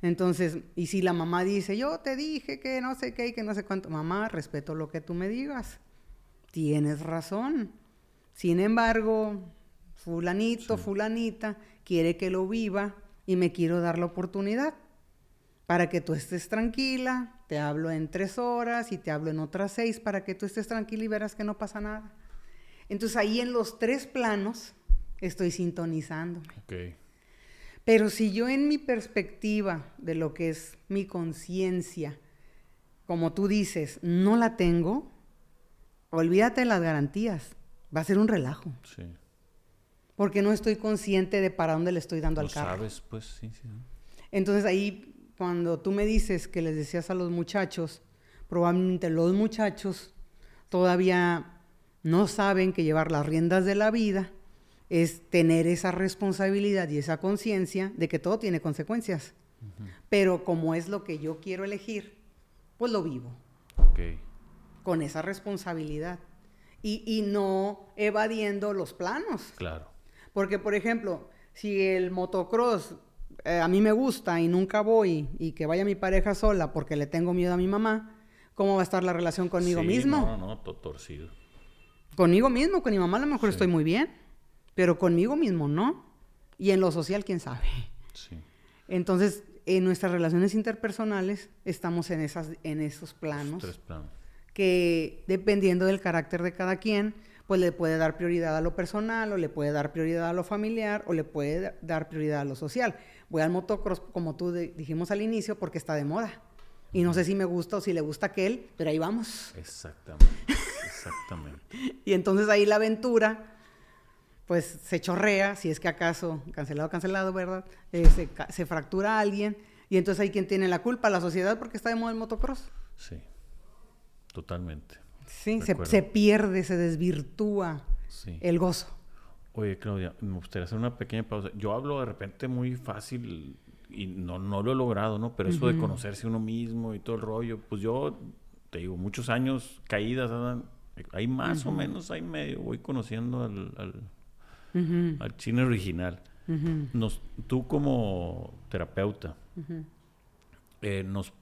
Entonces, y si la mamá dice, yo te dije que no sé qué y que no sé cuánto, mamá, respeto lo que tú me digas. Tienes razón. Sin embargo, fulanito, fulanita, quiere que lo viva y me quiero dar la oportunidad para que tú estés tranquila, te hablo en tres horas y te hablo en otras seis para que tú estés tranquila y verás que no pasa nada. Entonces ahí en los tres planos estoy sintonizando. Pero si yo en mi perspectiva de lo que es mi conciencia, como tú dices, no la tengo, olvídate de las garantías. Va a ser un relajo. Sí. Porque no estoy consciente de para dónde le estoy dando al carro. sabes, pues sí, sí. Entonces ahí cuando tú me dices que les decías a los muchachos, probablemente los muchachos todavía no saben que llevar las riendas de la vida es tener esa responsabilidad y esa conciencia de que todo tiene consecuencias. Pero como es lo que yo quiero elegir, pues lo vivo. Con esa responsabilidad. Y, no evadiendo los planos. Claro. Porque, por ejemplo, si el motocross eh, a mí me gusta y nunca voy y que vaya mi pareja sola porque le tengo miedo a mi mamá, ¿cómo va a estar la relación conmigo sí, mismo? No, no, todo torcido. Conmigo mismo, con mi mamá a lo mejor estoy muy bien, pero conmigo mismo no. Y en lo social, quién sabe. Sí. Entonces, en nuestras relaciones interpersonales estamos en, esas, en esos planos. Tres planos. Que dependiendo del carácter de cada quien, pues le puede dar prioridad a lo personal, o le puede dar prioridad a lo familiar, o le puede dar prioridad a lo social. Voy al motocross, como tú dijimos al inicio, porque está de moda. Y no sé si me gusta o si le gusta aquel, pero ahí vamos. Exactamente. Exactamente. [LAUGHS] y entonces ahí la aventura, pues se chorrea, si es que acaso, cancelado, cancelado, ¿verdad? Eh, se, fractura a alguien. Y entonces hay quien tiene la culpa, la sociedad, porque está de moda el motocross. Sí, totalmente. Sí, se, pierde, se desvirtúa el gozo. Oye, Claudia, me gustaría hacer una pequeña pausa. Yo hablo de repente muy fácil y no, no lo he logrado, ¿no? Pero eso de conocerse uno mismo y todo el rollo, pues yo, te digo, muchos años caídas, hay más o menos, hay medio, voy conociendo al, al, al chino original. Nos, tú como terapeuta, eh, ¿nos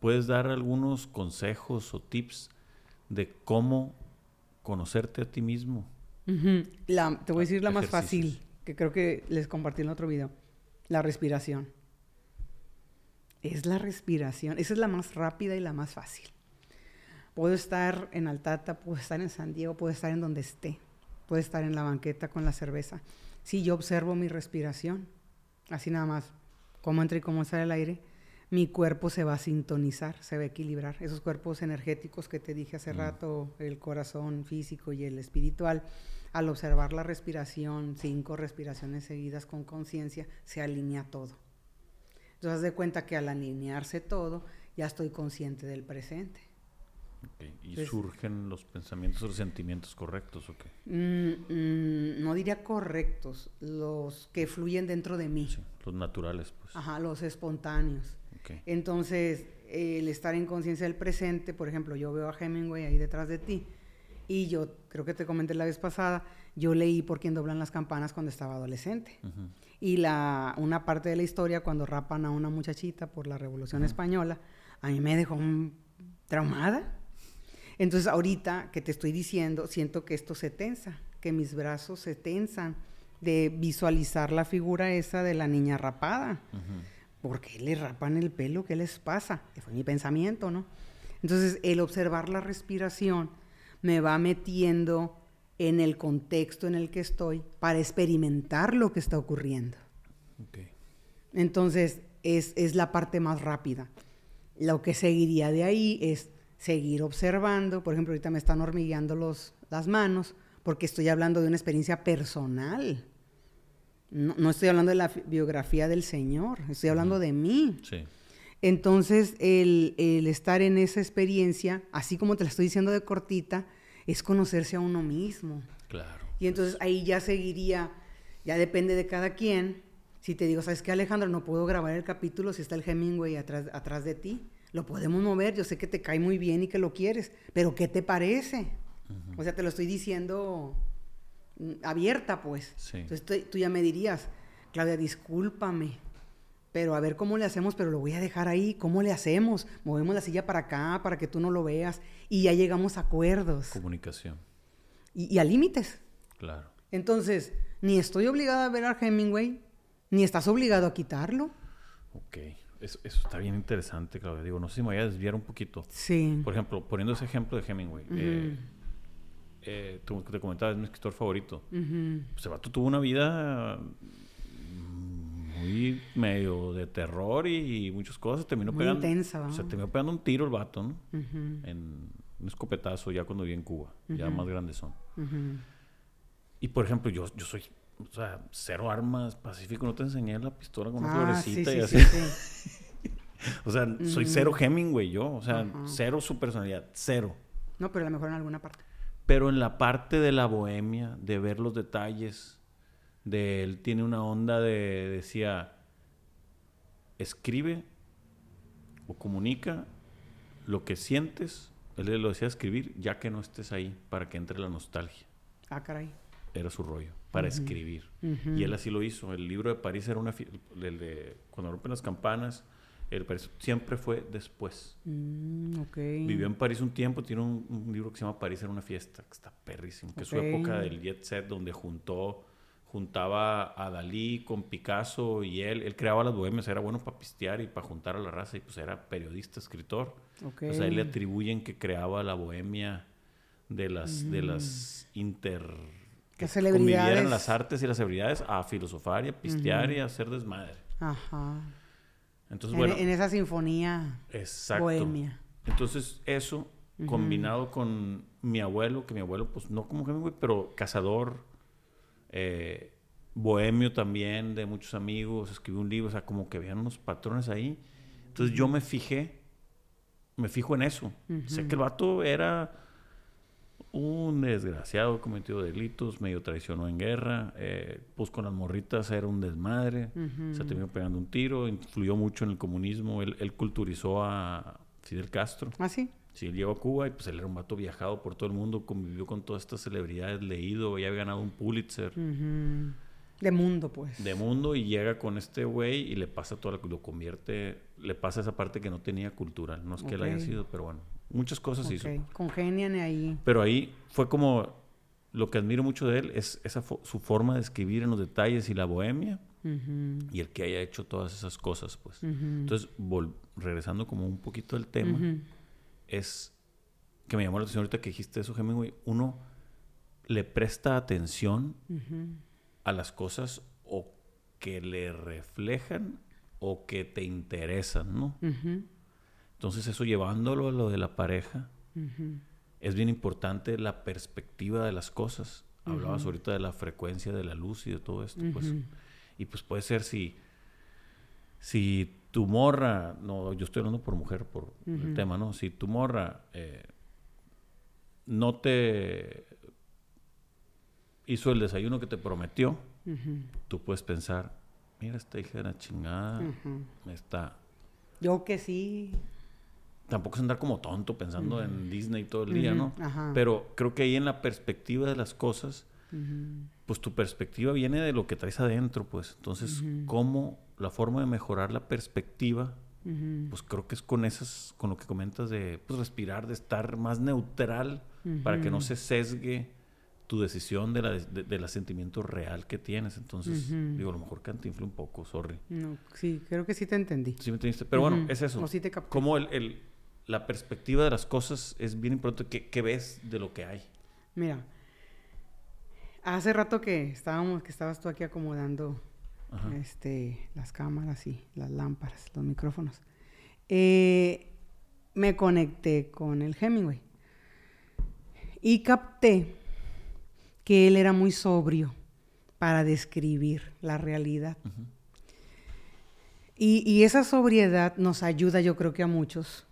puedes dar algunos consejos o tips de cómo conocerte a ti mismo? La, te voy a decir la más fácil, que creo que les compartí en otro video. La respiración. Es la respiración. Esa es la más rápida y la más fácil. Puedo estar en Altata, puedo estar en San Diego, puedo estar en donde esté. Puedo estar en la banqueta con la cerveza. Si yo observo mi respiración, así nada más, cómo entra y cómo sale el aire, mi cuerpo se va a sintonizar, se va a equilibrar. Esos cuerpos energéticos que te dije hace mm. rato, el corazón físico y el espiritual, al observar la respiración, cinco respiraciones seguidas con conciencia, se alinea todo. Entonces, haz de cuenta que al alinearse todo, ya estoy consciente del presente. ¿Y surgen los pensamientos o los sentimientos correctos o qué? Mm, mm, no diría correctos, los que fluyen dentro de mí. los naturales, pues. Ajá, los espontáneos. Entonces, el estar en conciencia del presente, por ejemplo, yo veo a Hemingway ahí detrás de ti y yo creo que te comenté la vez pasada, yo leí por quién doblan las campanas cuando estaba adolescente. Y la, una parte de la historia, cuando rapan a una muchachita por la Revolución Española, a mí me dejó traumada. Entonces, ahorita que te estoy diciendo, siento que esto se tensa, que mis brazos se tensan de visualizar la figura esa de la niña rapada. ¿Por qué le rapan el pelo? ¿Qué les pasa? Que fue mi pensamiento, ¿no? Entonces, el observar la respiración me va metiendo en el contexto en el que estoy para experimentar lo que está ocurriendo. Entonces, es, es, la parte más rápida. Lo que seguiría de ahí es seguir observando. Por ejemplo, ahorita me están hormigueando los, las manos porque estoy hablando de una experiencia personal. No, estoy hablando de la biografía del Señor, estoy hablando de mí. Entonces, el, estar en esa experiencia, así como te la estoy diciendo de cortita, es conocerse a uno mismo. Claro. Y entonces ahí ya seguiría, ya depende de cada quien. Si te digo, ¿sabes qué, Alejandro? No puedo grabar el capítulo si está el Hemingway atrás, atrás de ti. Lo podemos mover, yo sé que te cae muy bien y que lo quieres, pero ¿qué te parece? O sea, te lo estoy diciendo abierta, pues. Entonces tú ya me dirías, Claudia, discúlpame, pero a ver cómo le hacemos, pero lo voy a dejar ahí, ¿cómo le hacemos? Movemos la silla para acá para que tú no lo veas y ya llegamos a acuerdos. Comunicación. Y, a límites. Claro. Entonces, ni estoy obligada a ver a Hemingway, ni estás obligado a quitarlo. Ok. Eso, está bien interesante, Claudia. Digo, no sé si me voy a desviar un poquito. Sí. Por ejemplo, poniendo ese ejemplo de Hemingway. eh, eh, tú te comentabas, es mi escritor favorito. Pues el vato tuvo una vida muy medio de terror y, muchas cosas. Terminó muy pegando. Intensa, Se terminó pegando un tiro el vato, ¿no? En un escopetazo ya cuando vivía en Cuba, ya más grandes son. Y por ejemplo, yo, yo soy, o sea, cero armas, pacífico, no te enseñé la pistola con una ah, florecita y así. [LAUGHS] o sea, soy cero Hemingway yo. O sea, cero su personalidad. Cero. No, pero a lo mejor en alguna parte. Pero en la parte de la bohemia, de ver los detalles, de él tiene una onda de, decía, escribe o comunica lo que sientes, él lo decía escribir, ya que no estés ahí, para que entre la nostalgia. Ah, caray. Era su rollo, para escribir. Y él así lo hizo. El libro de París era una... El de Cuando rompen las campanas, el París siempre fue después. Mm, Vivió en París un tiempo, tiene un, libro que se llama París era una fiesta, que está perrísimo, que es su época del jet set, donde juntó juntaba a Dalí con Picasso y él, él creaba las bohemias, era bueno para pistear y para juntar a la raza y pues era periodista, escritor. Okay. O sea, él le atribuyen que creaba la bohemia de las, de las inter... Que celebridades. las artes y las celebridades a filosofar y a pistear y a hacer desmadre. Ajá. Entonces, bueno. En, esa sinfonía exacto. bohemia. Entonces, eso combinado con mi abuelo, que mi abuelo, pues no como Hemingway, pero cazador, eh, bohemio también, de muchos amigos, escribió un libro, o sea, como que vean unos patrones ahí. Entonces yo me fijé, me fijo en eso. Sé que el vato era un desgraciado, cometió delitos, medio traicionó en guerra, eh, pues con las morritas era un desmadre, se terminó pegando un tiro, influyó mucho en el comunismo, él, él culturizó a Fidel Castro. ¿Ah, sí? Sí, él llegó a Cuba y pues él era un vato viajado por todo el mundo, convivió con todas estas celebridades, leído, ya había ganado un Pulitzer. De mundo, pues. De mundo y llega con este güey y le pasa todo, lo convierte, le pasa esa parte que no tenía cultural. No es que él haya sido, pero bueno, muchas cosas hizo. Congenian ahí. Pero ahí fue como, lo que admiro mucho de él es esa su forma de escribir en los detalles y la bohemia. Y el que haya hecho todas esas cosas, pues. Entonces, regresando como un poquito al tema es que me llamó la atención ahorita que dijiste eso, Hemingway. Uno le presta atención a las cosas o que le reflejan o que te interesan, ¿no? Entonces eso llevándolo a lo de la pareja, es bien importante la perspectiva de las cosas. Hablabas ahorita de la frecuencia de la luz y de todo esto, pues. Y pues puede ser si, si tu morra, no, yo estoy hablando por mujer, por el tema, ¿no? Si tu morra eh, no te hizo el desayuno que te prometió, tú puedes pensar, mira, esta hija de la chingada, me está... Yo que sí. Tampoco es andar como tonto pensando en Disney todo el día, ¿no? Pero creo que ahí en la perspectiva de las cosas, pues tu perspectiva viene de lo que traes adentro, pues. Entonces, ¿cómo la forma de mejorar la perspectiva, pues creo que es con esas, con lo que comentas de pues, respirar, de estar más neutral para que no se sesgue tu decisión de la, de, sentimiento real que tienes. Entonces, digo, a lo mejor influye un poco, sorry. No, sí, creo que sí te entendí. Sí me entendiste. Pero bueno, es eso. O sí te Como el, la perspectiva de las cosas es bien importante. ¿Qué, ves de lo que hay? Mira, hace rato que estábamos, que estabas tú aquí acomodando este, las cámaras y las lámparas, los micrófonos. Eh, me conecté con el Hemingway y capté que él era muy sobrio para describir la realidad. y, esa sobriedad nos ayuda, yo creo que a muchos,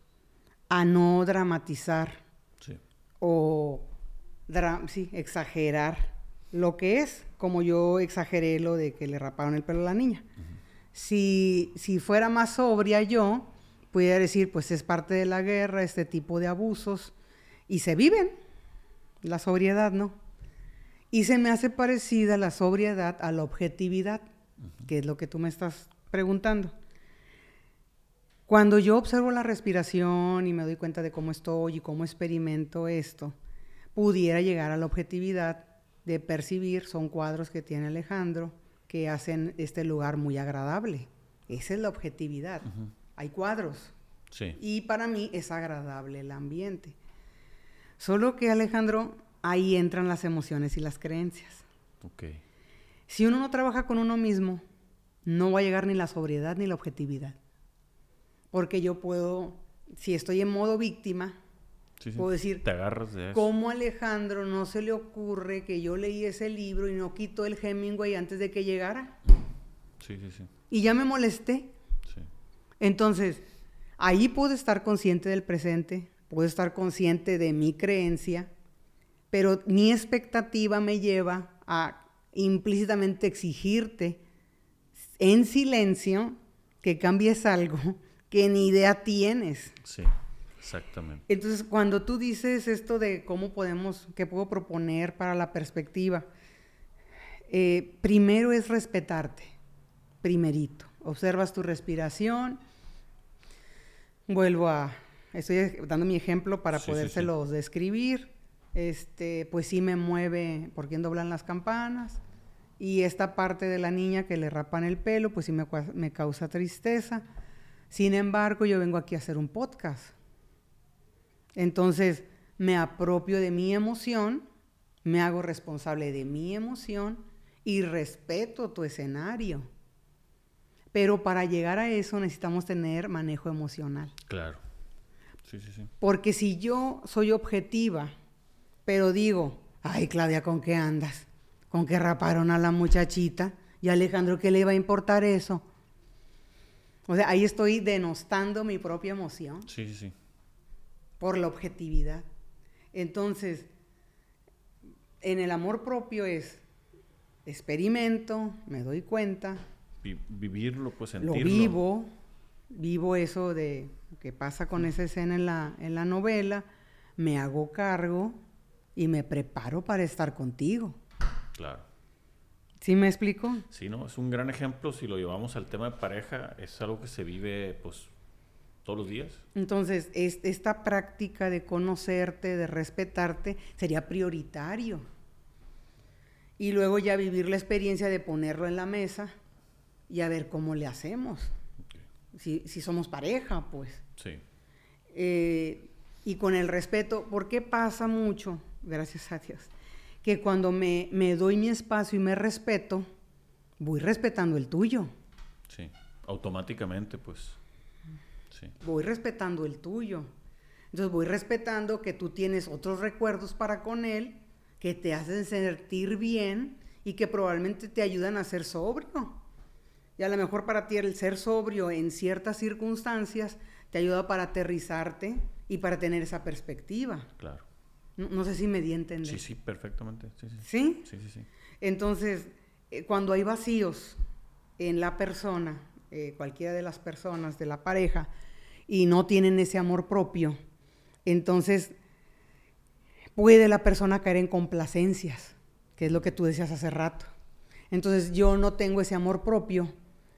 a no dramatizar o sí, exagerar lo que es, como yo exageré lo de que le raparon el pelo a la niña. si, si fuera más sobria yo, pudiera decir, pues es parte de la guerra, este tipo de abusos, y se viven. La sobriedad, ¿no? Y se me hace parecida la sobriedad a la objetividad, que es lo que tú me estás preguntando. Cuando yo observo la respiración y me doy cuenta de cómo estoy y cómo experimento esto, pudiera llegar a la objetividad de percibir son cuadros que tiene Alejandro que hacen este lugar muy agradable. Esa es la objetividad. Hay cuadros. Y para mí es agradable el ambiente. Solo que Alejandro, ahí entran las emociones y las creencias. Si uno no trabaja con uno mismo, no va a llegar ni la sobriedad ni la objetividad. Porque yo puedo, si estoy en modo víctima, Puedo decir, te agarras de ¿cómo Alejandro no se le ocurre que yo leí ese libro y no quitó el Hemingway antes de que llegara? Sí, sí, sí. Y ya me molesté. Sí. Entonces, Ahí puedo estar consciente del presente, puedo estar consciente de mi creencia, pero mi expectativa me lleva a implícitamente exigirte en silencio que cambies algo que ni idea tienes. Sí, exactamente. Entonces, cuando tú dices esto de cómo podemos, qué puedo proponer para la perspectiva, eh, primero es respetarte, primerito. Observas tu respiración. Vuelvo a, estoy dando mi ejemplo para podérselos describir. Este, pues sí me mueve por quién doblan las campanas. Y esta parte de la niña que le rapan el pelo, pues sí me, me causa tristeza. Sin embargo, yo vengo aquí a hacer un podcast. Entonces, me apropio de mi emoción, me hago responsable de mi emoción y respeto tu escenario. Pero para llegar a eso necesitamos tener manejo emocional. Claro. Sí, sí, sí. Porque si yo soy objetiva, pero digo, ay Claudia, ¿con qué andas? ¿Con qué raparon a la muchachita? Y Alejandro, ¿qué le iba a importar eso? O sea, ahí estoy denostando mi propia emoción. Sí, sí, sí. Por la objetividad. Entonces, en el amor propio es experimento, me doy cuenta. vivirlo, pues sentirlo. Lo vivo, vivo eso de que pasa con esa escena en la, en la novela, me hago cargo y me preparo para estar contigo. Claro. ¿Sí me explico? Sí, no, es un gran ejemplo. Si lo llevamos al tema de pareja, es algo que se vive, pues, todos los días. Entonces, esta práctica de conocerte, de respetarte, sería prioritario y luego ya vivir la experiencia de ponerlo en la mesa y a ver cómo le hacemos. Si, somos pareja, pues. Sí. Eh, y con el respeto, ¿por qué pasa mucho, gracias a Dios, que cuando me, me doy mi espacio y me respeto, voy respetando el tuyo? Sí, automáticamente, pues. Sí. Voy respetando el tuyo. Entonces voy respetando que tú tienes otros recuerdos para con él que te hacen sentir bien y que probablemente te ayudan a ser sobrio. Y a lo mejor para ti el ser sobrio en ciertas circunstancias te ayuda para aterrizarte y para tener esa perspectiva. Claro. No, sé si me di a entender. Sí, sí, perfectamente. Sí, sí. ¿Sí? Sí, sí, Entonces, eh, cuando hay vacíos en la persona, eh, cualquiera de las personas de la pareja, y no tienen ese amor propio, entonces puede la persona caer en complacencias, que es lo que tú decías hace rato. Entonces yo no tengo ese amor propio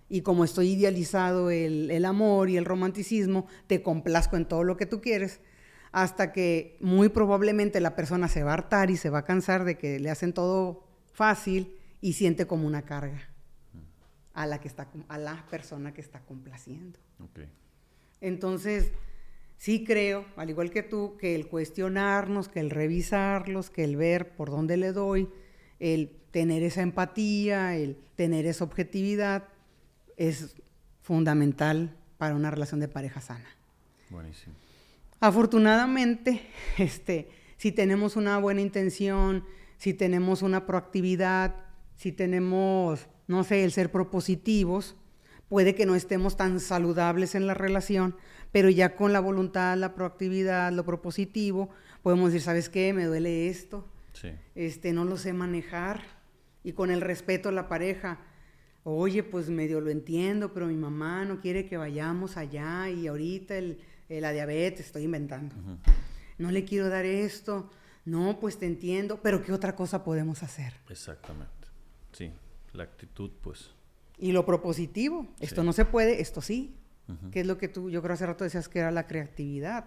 y como estoy idealizado el, amor y el romanticismo, te complazco en todo lo que tú quieres, hasta que muy probablemente la persona se va a hartar y se va a cansar de que le hacen todo fácil y siente como una carga a la, que está, a la persona que está complaciendo. Entonces, sí creo, al igual que tú, que el cuestionarnos, que el revisarlos, que el ver por dónde le doy, el tener esa empatía, el tener esa objetividad, es fundamental para una relación de pareja sana. Buenísimo. Afortunadamente, [LAUGHS] este, si tenemos una buena intención, si tenemos una proactividad, si tenemos, no sé, el ser propositivos, puede que no estemos tan saludables en la relación, pero ya con la voluntad, la proactividad, lo propositivo, podemos decir, ¿sabes qué? Me duele esto. Este, no lo sé manejar. Y con el respeto a la pareja, oye, pues medio lo entiendo, pero mi mamá no quiere que vayamos allá y ahorita el, la diabetes, estoy inventando. No le quiero dar esto. No, pues te entiendo, pero ¿qué otra cosa podemos hacer? Exactamente. Sí, la actitud, pues. Y lo propositivo. Esto no se puede, esto sí que es lo que tú, yo creo hace rato decías que era la creatividad.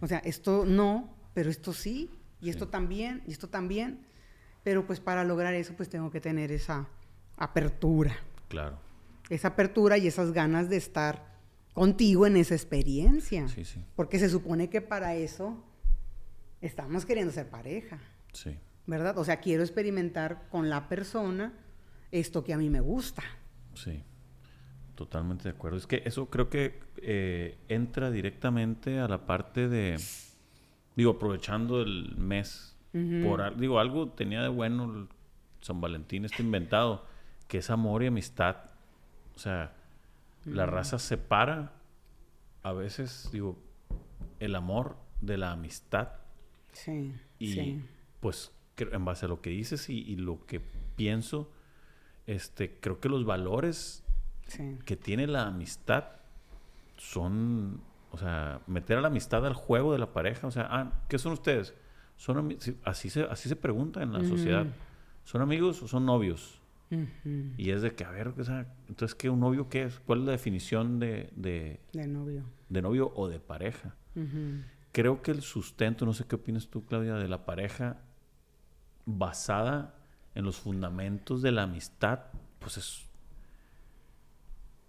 O sea, esto no, pero esto sí, y esto también, y esto también. Pero pues para lograr eso, pues tengo que tener esa apertura. Claro. Esa apertura y esas ganas de estar contigo en esa experiencia. Sí, sí. Porque se supone que para eso estamos queriendo ser pareja. Sí. ¿Verdad? O sea, quiero experimentar con la persona esto que a mí me gusta. Sí. Totalmente de acuerdo. Es que eso creo que eh, entra directamente a la parte de, digo, aprovechando el mes, por digo, algo tenía de bueno San Valentín, este inventado, que es amor y amistad. O sea, la raza separa a veces, digo, el amor de la amistad. Sí. Y sí. pues en base a lo que dices y, lo que pienso, este, creo que los valores que tiene la amistad son, o sea, meter a la amistad al juego de la pareja. O sea, ah, ¿qué son ustedes? Son así se, así se pregunta en la sociedad. ¿Son amigos o son novios? Y es de que, a ver, o sea, entonces, ¿qué un novio qué es? ¿Cuál es la definición de... De, novio. De novio o de pareja. Creo que el sustento, no sé qué opinas tú, Claudia, de la pareja basada en los fundamentos de la amistad, pues es...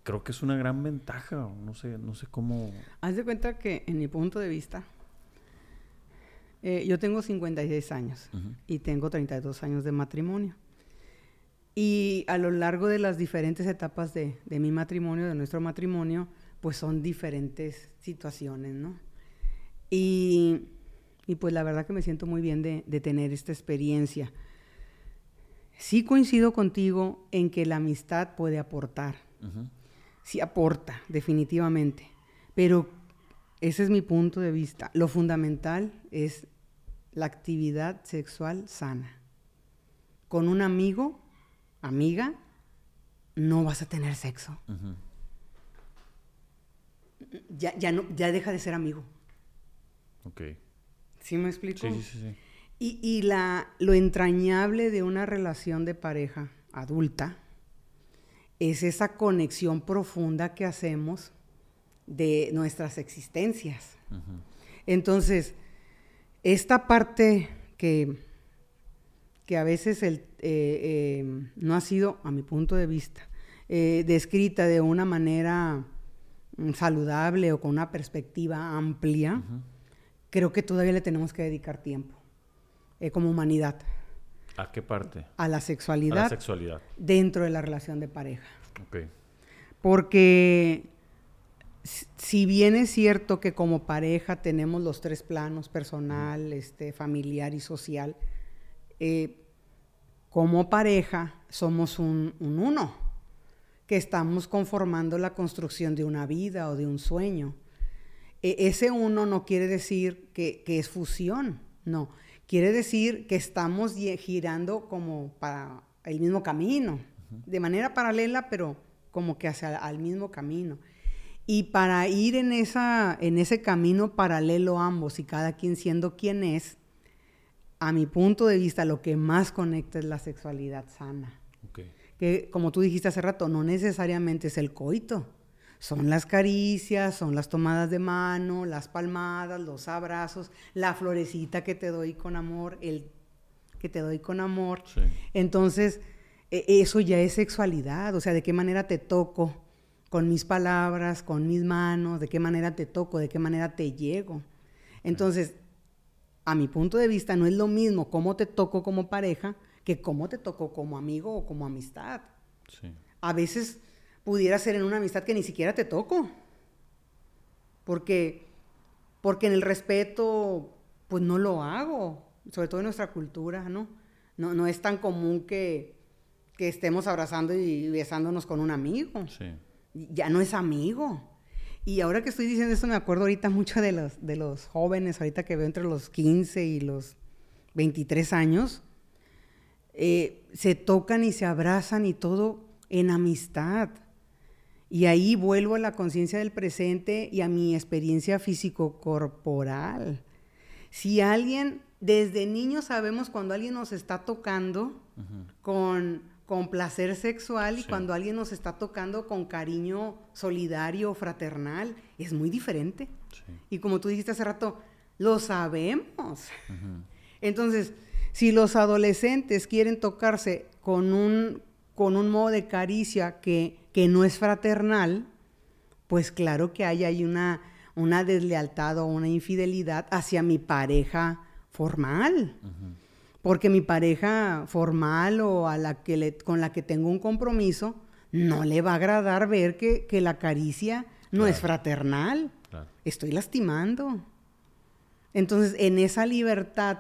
Creo que es una gran ventaja, no sé, no sé cómo... Haz de cuenta que, en mi punto de vista, eh, yo tengo 56 años y tengo 32 años de matrimonio. Y a lo largo de las diferentes etapas de, mi matrimonio, de nuestro matrimonio, pues son diferentes situaciones, ¿no? Y, pues la verdad que me siento muy bien de, tener esta experiencia. Sí coincido contigo en que la amistad puede aportar. Sí aporta, definitivamente. Pero ese es mi punto de vista. Lo fundamental es la actividad sexual sana. Con un amigo amiga, no vas a tener sexo. ya, ya, no, ya deja de ser amigo. Ok. ¿Sí me explico? Sí, sí, sí. Y, y la, lo entrañable de una relación de pareja adulta es esa conexión profunda que hacemos de nuestras existencias. Entonces, esta parte que que a veces el, eh, eh, no ha sido, a mi punto de vista, eh, descrita de una manera mm, saludable o con una perspectiva amplia, creo que todavía le tenemos que dedicar tiempo como humanidad. ¿A qué parte? A la sexualidad. A la sexualidad. Dentro de la relación de pareja. Ok. Porque si bien es cierto que como pareja tenemos los tres planos, personal, este, familiar y social, eh, como pareja somos un, uno, que estamos conformando la construcción de una vida o de un sueño. E, ese uno no quiere decir que, es fusión, no. Quiere decir que estamos girando como para el mismo camino, de manera paralela, pero como que hacia el mismo camino. Y para ir en, esa, en ese camino paralelo ambos y cada quien siendo quien es, a mi punto de vista, lo que más conecta es la sexualidad sana. Que, como tú dijiste hace rato, no necesariamente es el coito. Son las caricias, son las tomadas de mano, las palmadas, los abrazos, la florecita que te doy con amor, el que te doy con amor. Entonces, e, eso ya es sexualidad. O sea, de qué manera te toco con mis palabras, con mis manos, de qué manera te toco, de qué manera te llego. Entonces, a mi punto de vista, no es lo mismo cómo te toco como pareja que cómo te toco como amigo o como amistad. A veces pudiera ser en una amistad que ni siquiera te toco. Porque, porque en el respeto, pues no lo hago. Sobre todo en nuestra cultura, ¿no? No, no es tan común que, que estemos abrazando y besándonos con un amigo. Ya no es amigo. Y ahora que estoy diciendo esto, me acuerdo ahorita mucho de los, de los jóvenes, ahorita que veo entre los 15 y los 23 años, eh, se tocan y se abrazan y todo en amistad. Y ahí vuelvo a la conciencia del presente y a mi experiencia físico-corporal. Si alguien, desde niño sabemos cuando alguien nos está tocando con con placer sexual y cuando alguien nos está tocando con cariño solidario, fraternal, es muy diferente. Y como tú dijiste hace rato, lo sabemos. Entonces, si los adolescentes quieren tocarse con un, con un modo de caricia que, que no es fraternal, pues claro que hay ahí una, una deslealtad o una infidelidad hacia mi pareja formal porque mi pareja formal o a la que le, con la que tengo un compromiso, no le va a agradar ver que, la caricia no es fraternal. Estoy lastimando. Entonces, en esa libertad,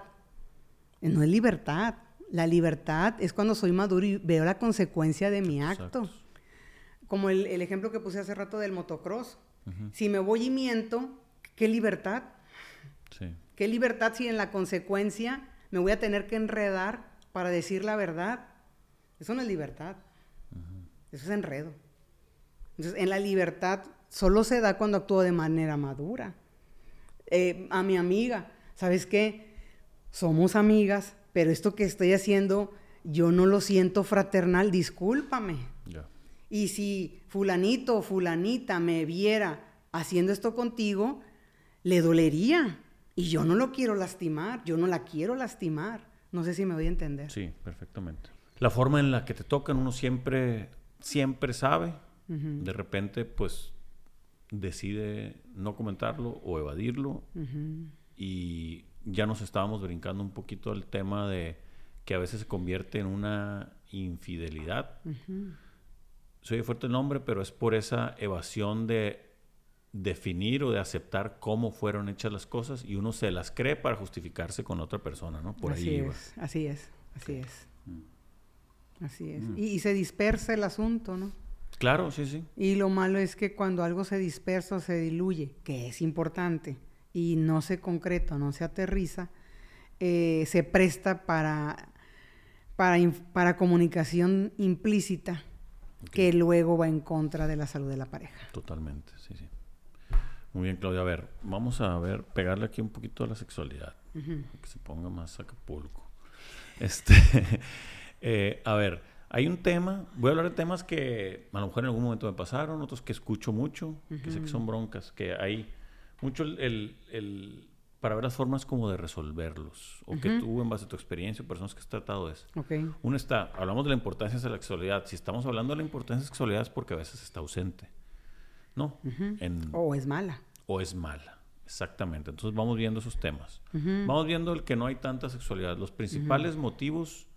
no es libertad. La libertad es cuando soy maduro y veo la consecuencia de mi acto. Como el, ejemplo que puse hace rato del motocross. Si me voy y miento, ¿qué libertad? Sí. ¿Qué libertad si en la consecuencia me voy a tener que enredar para decir la verdad? Eso no es libertad. Eso es enredo. Entonces, en la libertad solo se da cuando actúo de manera madura. Eh, a mi amiga, ¿sabes qué? Somos amigas, pero esto que estoy haciendo, yo no lo siento fraternal, discúlpame. Y si fulanito o fulanita me viera haciendo esto contigo, le dolería. Y yo no lo quiero lastimar, yo no la quiero lastimar. No sé si me voy a entender. Sí, perfectamente. La forma en la que te tocan, uno siempre, siempre sabe. De repente, pues, decide no comentarlo o evadirlo. Y ya nos estábamos brincando un poquito el tema de que a veces se convierte en una infidelidad. Soy fuerte el nombre, pero es por esa evasión de definir o de aceptar cómo fueron hechas las cosas y uno se las cree para justificarse con otra persona, ¿no? Por así ahí es, así es, así es. Mm. Así es. Mm. y, se dispersa el asunto, ¿no? Claro, sí, sí. Y lo malo es que cuando algo se dispersa o se diluye, que es importante, y no se concreta, no se aterriza, eh, se presta para, para, para comunicación implícita que luego va en contra de la salud de la pareja. Totalmente, sí, sí. Muy bien, Claudia. A ver, vamos a ver, pegarle aquí un poquito a la sexualidad. Que se ponga más Acapulco. Este, [LAUGHS] eh, a ver, hay un tema, voy a hablar de temas que a lo mejor en algún momento me pasaron, otros que escucho mucho, que sé que son broncas, que hay mucho el, el, para ver las formas como de resolverlos, o que tú en base a tu experiencia, personas que has tratado eso. Okay. Uno está, hablamos de la importancia de la sexualidad, si estamos hablando de la importancia de la sexualidad es porque a veces está ausente, ¿no? o es mala. O es mala. Exactamente. Entonces vamos viendo esos temas. Vamos viendo el que no hay tanta sexualidad. Los principales motivos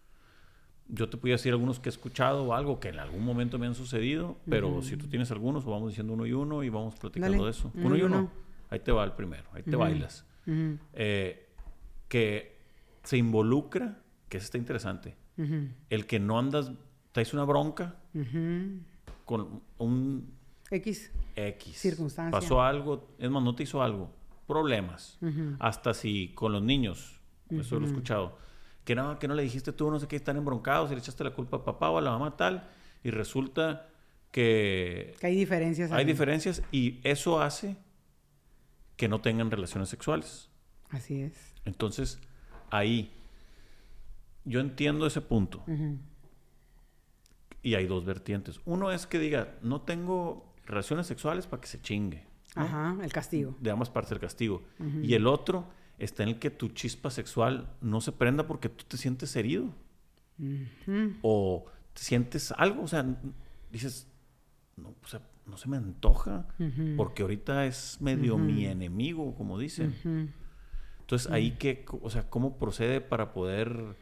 yo te podía decir algunos que he escuchado o algo que en algún momento me han sucedido, pero si tú tienes algunos, vamos diciendo uno y uno y vamos platicando de eso. Uno, y uno. Ahí te va el primero, ahí te bailas. Eh, que se involucra, que eso está interesante, el que no andas, traes una bronca con un... X. X. Circunstancia. Pasó algo, es más, no te hizo algo. Problemas. Hasta si con los niños, eso lo he escuchado que no, que no le dijiste tú, no sé qué, están embroncados y le echaste la culpa a papá o a la mamá tal, y resulta que... Que hay diferencias. Hay diferencias y eso hace que no tengan relaciones sexuales. Así es. Entonces, ahí, yo entiendo ese punto. Y hay dos vertientes. Uno es que diga, no tengo relaciones sexuales para que se chingue. Ajá, el castigo. De ambas partes el castigo. Y el otro está en el que tu chispa sexual no se prenda porque tú te sientes herido. O te sientes algo, o sea, dices, no, o sea, no se me antoja, porque ahorita es medio mi enemigo, como dicen. Entonces, ahí que, o sea, ¿cómo procede para poder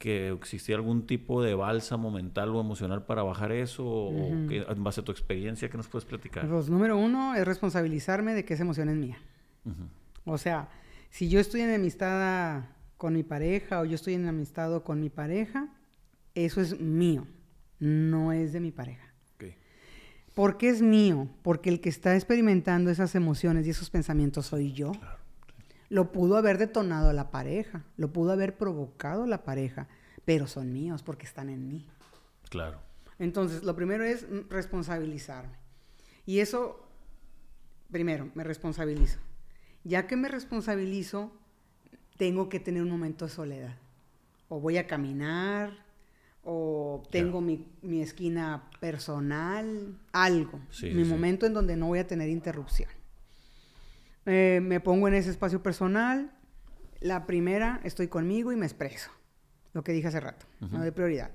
que existiera algún tipo de bálsamo mental o emocional para bajar eso? O que, en base a tu experiencia, ¿qué nos puedes platicar? Pues, número uno es responsabilizarme de que esa emoción es mía. O sea, si yo estoy en amistad con mi pareja o yo estoy en amistad con mi pareja, eso es mío, no es de mi pareja. ¿Por qué es mío? Porque el que está experimentando esas emociones y esos pensamientos soy yo. Lo pudo haber detonado la pareja, lo pudo haber provocado la pareja, pero son míos porque están en mí. Claro. Entonces, lo primero es responsabilizarme. Y eso, primero, me responsabilizo. Ya que me responsabilizo, tengo que tener un momento de soledad. O voy a caminar, o tengo mi, esquina personal, algo. mi momento en donde no voy a tener interrupción. Eh, me pongo en ese espacio personal. La primera, estoy conmigo y me expreso. Lo que dije hace rato, no de prioridad.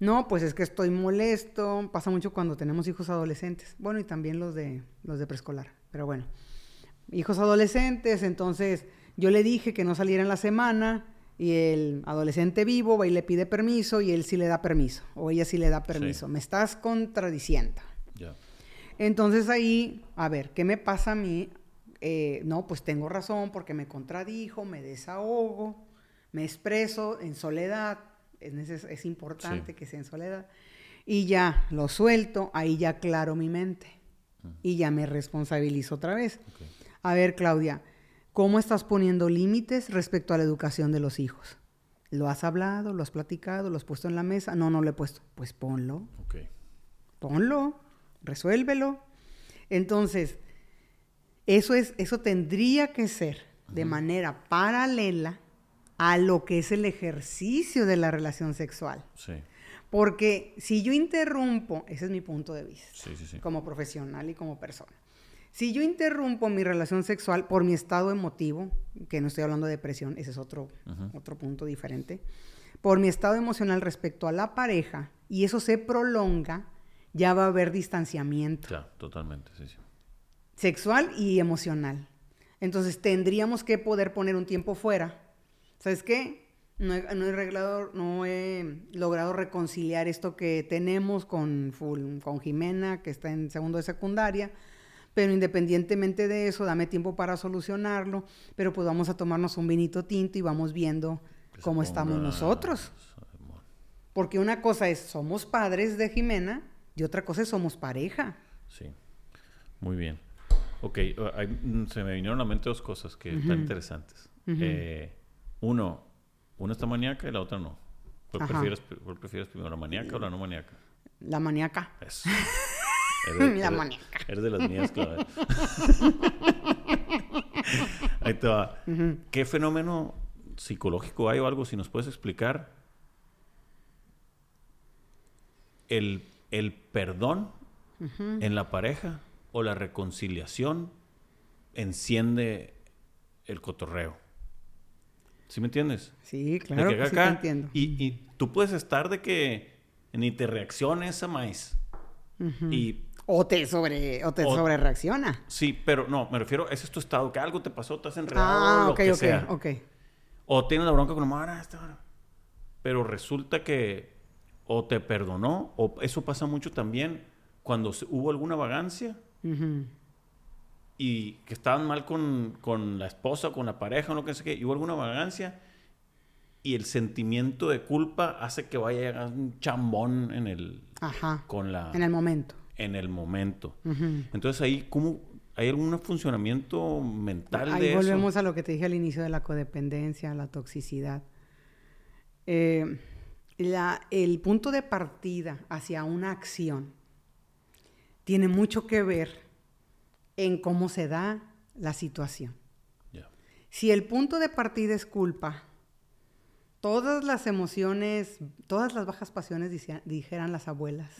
No, pues es que estoy molesto. Pasa mucho cuando tenemos hijos adolescentes. Bueno, y también los de, los de preescolar. Pero bueno hijos adolescentes, entonces yo le dije que no saliera en la semana y el adolescente vivo va y le pide permiso y él sí le da permiso o ella sí le da permiso. Me estás contradiciendo. Entonces ahí, a ver, ¿qué me pasa a mí? Eh, no, pues tengo razón porque me contradijo, me desahogo, me expreso en soledad. Es, es importante que sea en soledad. Y ya lo suelto, ahí ya aclaro mi mente. Y ya me responsabilizo otra vez. A ver, Claudia, ¿cómo estás poniendo límites respecto a la educación de los hijos? ¿Lo has hablado? ¿Lo has platicado? ¿Lo has puesto en la mesa? No, no lo he puesto. Pues ponlo. Ponlo. Resuélvelo. Entonces, eso, es, eso tendría que ser de manera paralela a lo que es el ejercicio de la relación sexual. Sí. Porque si yo interrumpo, ese es mi punto de vista, como profesional y como persona. Si yo interrumpo mi relación sexual por mi estado emotivo, que no estoy hablando de depresión, ese es otro, otro punto diferente, por mi estado emocional respecto a la pareja, y eso se prolonga, ya va a haber distanciamiento. Ya, totalmente, sí, sí. Sexual y emocional. Entonces tendríamos que poder poner un tiempo fuera. ¿Sabes qué? No he, no no he logrado reconciliar esto que tenemos con, con Jimena, que está en segundo de secundaria, pero independientemente de eso, dame tiempo para solucionarlo, pero pues vamos a tomarnos un vinito tinto y vamos viendo cómo estamos nosotros. Porque una cosa es, somos padres de Jimena y otra cosa es, somos pareja. Sí, muy bien. Ok, uh, se me vinieron a la mente dos cosas que están interesantes. Eh, uno, una está maníaca y la otra no. ¿Cuál prefieres, prefieres, primero, la maníaca o la no maníaca? La maníaca. Eso. [LAUGHS] la maníaca. Eres de las mías, claro. [LAUGHS] Ahí te va. ¿Qué fenómeno psicológico hay o algo, si nos puedes explicar? El, el perdón en la pareja o la reconciliación enciende el cotorreo. ¿Sí me entiendes? Sí, claro que, sí te entiendo. Y, y, tú puedes estar de que ni te reacciones a maíz. y, o te sobre o te sobre reacciona. Sí, pero no, me refiero, ese es tu estado, que algo te pasó, te has enredado, ah, lo que sea. ok. O tienes la bronca con la esta Pero resulta que o te perdonó, o eso pasa mucho también cuando hubo alguna vagancia y que estaban mal con, con, la esposa, con la pareja, o lo que sea, y hubo alguna vagancia y el sentimiento de culpa hace que vaya un chambón en el con la en el momento. en el momento. Entonces ahí cómo hay algún funcionamiento mental ahí volvemos a lo que te dije al inicio de la codependencia la toxicidad. Eh, la, el punto de partida hacia una acción tiene mucho que ver en cómo se da la situación. Si el punto de partida es culpa, todas las emociones, todas las bajas pasiones, dijeran las abuelas,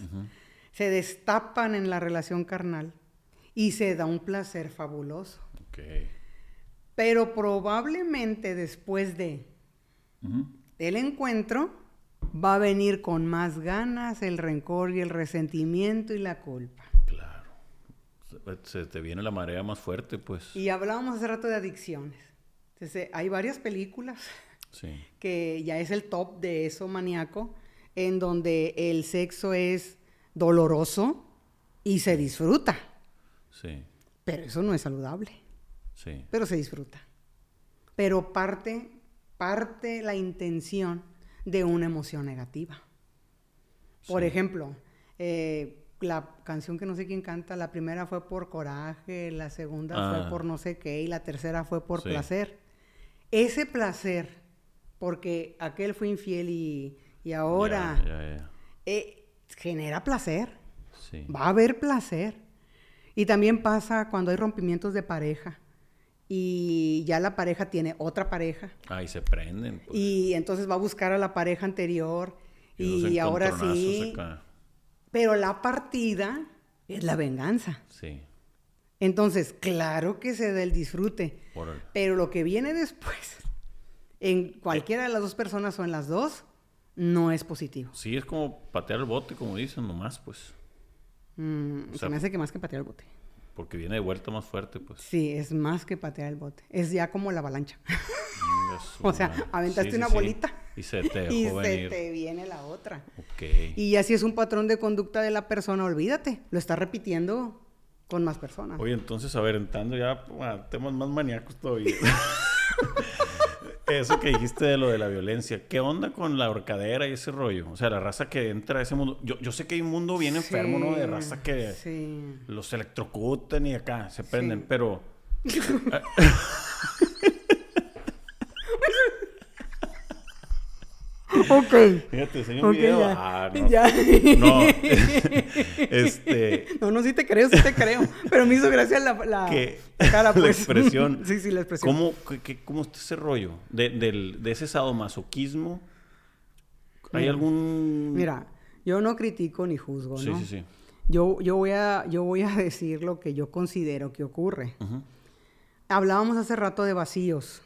se destapan en la relación carnal y se da un placer fabuloso. Pero probablemente después de el encuentro va a venir con más ganas el rencor y el resentimiento y la culpa se te viene la marea más fuerte, pues. Y hablábamos hace rato de adicciones. Entonces, hay varias películas que ya es el top de eso maníaco, en donde el sexo es doloroso y se disfruta. Sí. Pero eso no es saludable. Sí. Pero se disfruta. Pero parte, parte la intención de una emoción negativa. Por ejemplo, eh, la canción que no sé quién canta, la primera fue por coraje, la segunda fue ah. por no sé qué y la tercera fue por placer. Ese placer, porque aquel fue infiel y, ahora eh, genera placer. Va a haber placer. Y también pasa cuando hay rompimientos de pareja y ya la pareja tiene otra pareja. Ah, y se prenden. Pues. Y entonces va a buscar a la pareja anterior y, ahora sí. Pero la partida es la venganza. Sí. Entonces, claro que se da el disfrute. Pero lo que viene después, en cualquiera de las dos personas o en las dos, no es positivo. Sí, es como patear el bote, como dicen, nomás, pues. Mm, se me hace que más que patear el bote. Porque viene de vuelta más fuerte, pues. Sí, es más que patear el bote. Es ya como la avalancha. [LAUGHS] o sea, aventaste una bolita. Y se te [LAUGHS] Y se te viene la otra. Ok. Y así es un patrón de conducta de la persona, olvídate. Lo está repitiendo con más personas. Oye, entonces, a ver, entrando ya a temas más maníacos todavía. [LAUGHS] Eso que dijiste de lo de la violencia, ¿qué onda con la horcadera y ese rollo? O sea, la raza que entra a ese mundo. Yo, yo sé que hay un mundo bien enfermo, ¿no? De raza que Sí. los electrocutan y acá se prenden, pero. [LAUGHS] Ok. Fíjate, enseño un Ok, video. ya. Ah, no. Ya. No. [LAUGHS] este. No, no, sí te creo, sí te creo. Pero me hizo gracia la, la, que la cara, [LAUGHS] la pues. expresión. [LAUGHS] sí, sí, la expresión. ¿Cómo, qué- qué- cómo está ese rollo? De, del- de ese sadomasoquismo. ¿Hay Mira. algún...? Mira, yo no critico ni juzgo, Sí, ¿no? sí, sí. Yo, yo, voy a, yo voy a decir lo que yo considero que ocurre. Hablábamos hace rato de vacíos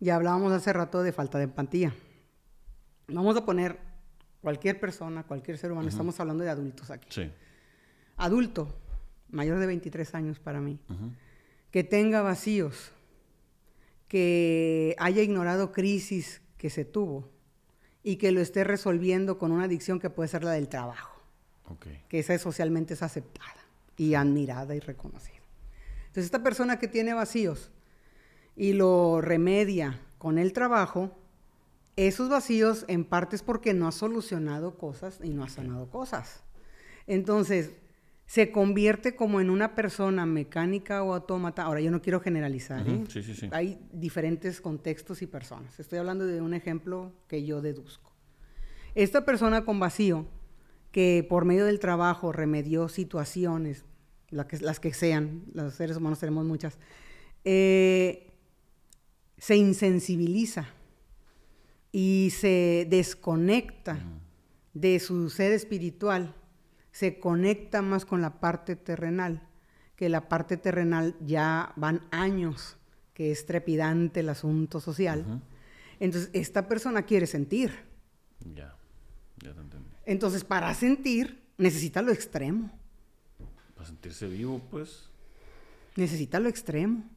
y hablábamos hace rato de falta de empatía. Vamos a poner cualquier persona, cualquier ser humano, estamos hablando de adultos aquí. Sí. Adulto, mayor de 23 años para mí, Ujú. que tenga vacíos, que haya ignorado crisis que se tuvo y que lo esté resolviendo con una adicción que puede ser la del trabajo, Ok. que esa es socialmente es aceptada y admirada y reconocida. Entonces esta persona que tiene vacíos y lo remedia con el trabajo, esos vacíos en parte es porque no ha solucionado cosas y no ha sanado cosas. Entonces, se convierte como en una persona mecánica o autómata. Ahora, yo no quiero generalizar, Ujú, ¿eh? sí, sí, sí. Hay diferentes contextos y personas. Estoy hablando de un ejemplo que yo deduzco. Esta persona con vacío, que por medio del trabajo remedió situaciones, la que- las que sean, los seres humanos tenemos muchas, eh, se insensibiliza y se desconecta de su ser espiritual, se conecta más con la parte terrenal, que la parte terrenal ya van años, que es trepidante el asunto social. Entonces, esta persona quiere sentir. Ya. Ya te entendí. Entonces, para sentir, necesita lo extremo. Para sentirse vivo, pues. Necesita lo extremo.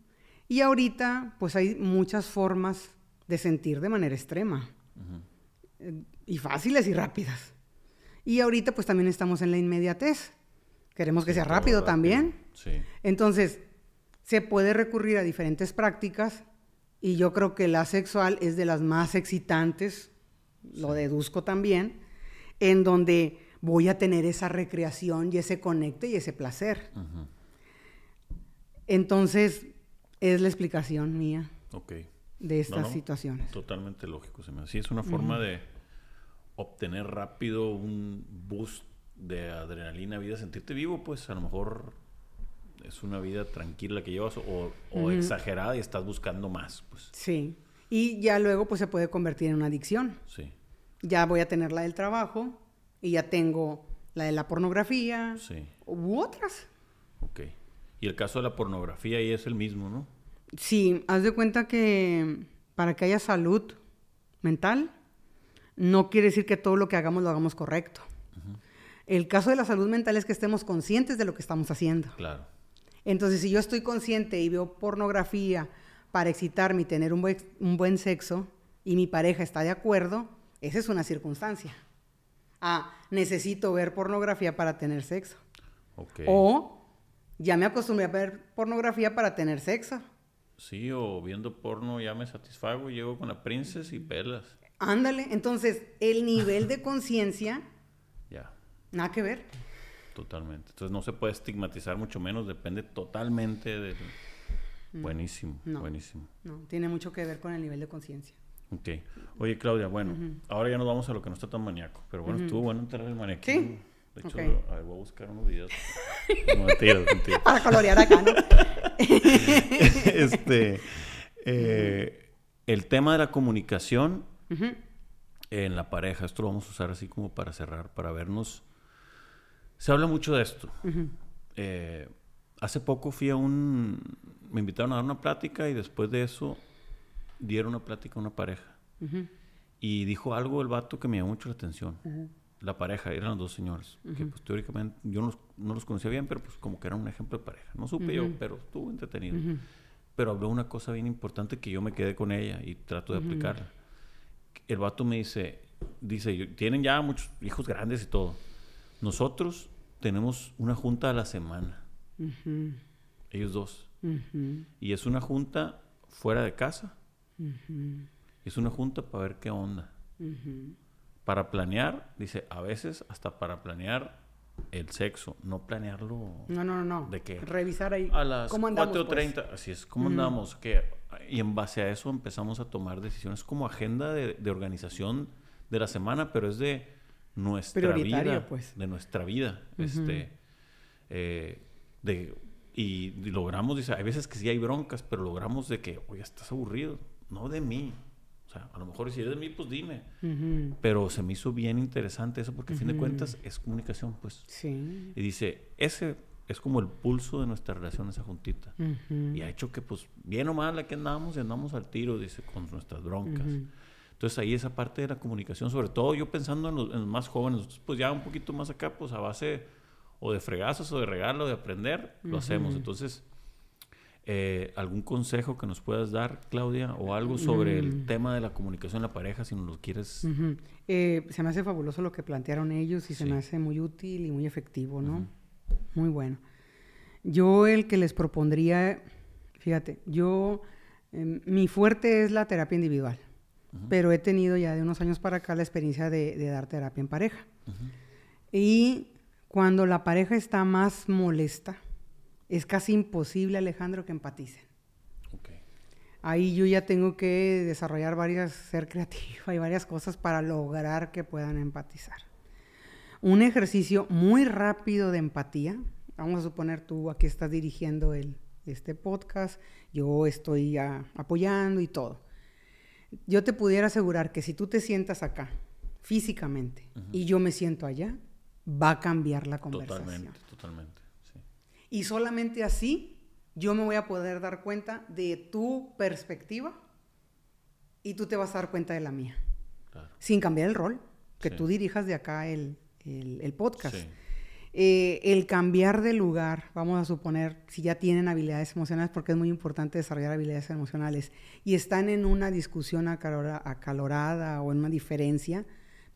Y ahorita, pues hay muchas formas de sentir de manera extrema. Y fáciles y rápidas. Y ahorita, pues también estamos en la inmediatez. Queremos que Sí, sea rápido, también. Sí. Entonces, se puede recurrir a diferentes prácticas y yo creo que la sexual es de las más excitantes, lo deduzco también, en donde voy a tener esa recreación y ese conecte y ese placer. Entonces, es la explicación mía. De estas no. situaciones. Totalmente lógico. Se me hace. Sí, es una forma de obtener rápido un boost de adrenalina, vida, sentirte vivo, pues a lo mejor es una vida tranquila que llevas o, o exagerada y estás buscando más, pues Sí. Y ya luego, pues se puede convertir en una adicción. sí, Ya voy a tener la del trabajo y ya tengo la de la pornografía sí, u otras. ok. Y el caso de la pornografía ahí es el mismo, ¿no? Sí, haz de cuenta que para que haya salud mental, no quiere decir que todo lo que hagamos lo hagamos correcto. El caso de la salud mental es que estemos conscientes de lo que estamos haciendo. Claro. Entonces, si yo estoy consciente y veo pornografía para excitarme y tener un buen, un buen sexo y mi pareja está de acuerdo, esa es una circunstancia. Ah, necesito ver pornografía para tener sexo. Ok. O ya me acostumbré a ver pornografía para tener sexo. Sí, o viendo porno ya me satisfago, llego con la princesa y pelas. Ándale, entonces el nivel de conciencia, [LAUGHS] Ya, nada que ver. totalmente. Entonces no se puede estigmatizar mucho menos, depende totalmente del... Buenísimo, No. buenísimo. No, tiene mucho que ver con el nivel de conciencia. Ok. Oye, Claudia, bueno, ahora ya nos vamos a lo que no está tan maníaco. Pero bueno, estuvo bueno entrar al maniaquismo. Sí. De hecho, Ok. a ver, voy a buscar unos videos. [LAUGHS] no, mentira, mentira. Para colorear acá, ¿no? [LAUGHS] este, eh, el tema de la comunicación en la pareja, esto lo vamos a usar así como para cerrar, para vernos. Se habla mucho de esto. Eh, hace poco fui a un... Me invitaron a dar una plática y después de eso dieron una plática a una pareja. Y dijo algo el vato que me llamó mucho la atención. La pareja, eran los dos señores. Que pues teóricamente yo no los, no los conocía bien, pero pues como que eran un ejemplo de pareja. No supe yo, pero estuvo entretenido. Pero habló una cosa bien importante que yo me quedé con ella y trato de aplicarla. El vato me dice, dice, tienen ya muchos hijos grandes y todo. Nosotros tenemos una junta a la semana. Ellos dos. Y es una junta fuera de casa. Es una junta para ver qué onda. Para planear, dice, a veces hasta para planear el sexo, no planearlo. No, no, no. ¿De qué? Revisar ahí. A las ¿Cómo andamos, 4.30, pues? así es, ¿cómo andamos? ¿Qué? Y en base a eso empezamos a tomar decisiones como agenda de, de organización de la semana, pero es de nuestra vida. pues. De nuestra vida. Este. eh, de, y, y logramos, dice, hay veces que sí hay broncas, pero logramos de que, oye, estás aburrido. No de mí. O sea, a lo mejor si eres de mí, pues dime. Ujú. Pero se me hizo bien interesante eso porque a fin de cuentas es comunicación, pues. Sí. Y dice, ese es como el pulso de nuestra relación, esa juntita. Ujú. Y ha hecho que, pues, bien o mal, aquí andamos y andamos al tiro, dice, con nuestras broncas. Entonces ahí esa parte de la comunicación, sobre todo yo pensando en los, en los más jóvenes, nosotros, pues ya un poquito más acá, pues a base o de fregazos o de regalo, de aprender, lo hacemos. Entonces, eh, ¿algún consejo que nos puedas dar, Claudia? O algo sobre el tema de la comunicación en la pareja, si nos lo quieres... Ujú. Eh, se me hace fabuloso lo que plantearon ellos y se Sí. me hace muy útil y muy efectivo, ¿no? Muy bueno. Yo el que les propondría, fíjate, yo, em, mi fuerte es la terapia individual, pero he tenido ya de unos años para acá la experiencia de, de dar terapia en pareja. Y cuando la pareja está más molesta, es casi imposible, Alejandro, que empaticen. Ahí yo ya tengo que desarrollar varias, ser creativa y varias cosas para lograr que puedan empatizar. Un ejercicio muy rápido de empatía. Vamos a suponer tú aquí estás dirigiendo el, este podcast, yo estoy apoyando y todo. Yo te pudiera asegurar que si tú te sientas acá físicamente y yo me siento allá, va a cambiar la conversación. Totalmente, totalmente. Y solamente así yo me voy a poder dar cuenta de tu perspectiva y tú te vas a dar cuenta de la mía. Claro. Sin cambiar el rol, que Sí. tú dirijas de acá el, el- el podcast. Sí. Eh, el cambiar de lugar, vamos a suponer, si ya tienen habilidades emocionales, porque es muy importante desarrollar habilidades emocionales, y están en una discusión acalora- acalorada o en una diferencia,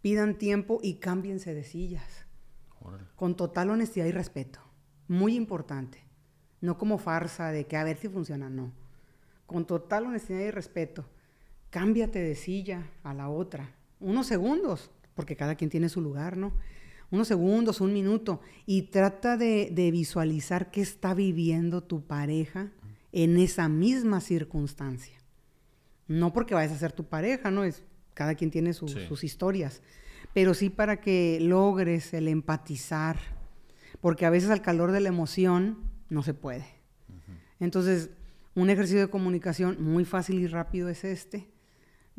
pidan tiempo y cámbiense de sillas Órale. con total honestidad y respeto. Muy importante. No como farsa de que a ver si funciona, no. Con total honestidad y respeto. Cámbiate de silla a la otra. Unos segundos, porque cada quien tiene su lugar, ¿no? Unos segundos, un minuto. Y trata de, de visualizar qué está viviendo tu pareja en esa misma circunstancia. No porque vayas a ser tu pareja, ¿no? Es, cada quien tiene su- Sí. sus historias. Pero sí para que logres el empatizar. Porque a veces al calor de la emoción no se puede. Entonces, un ejercicio de comunicación muy fácil y rápido es este.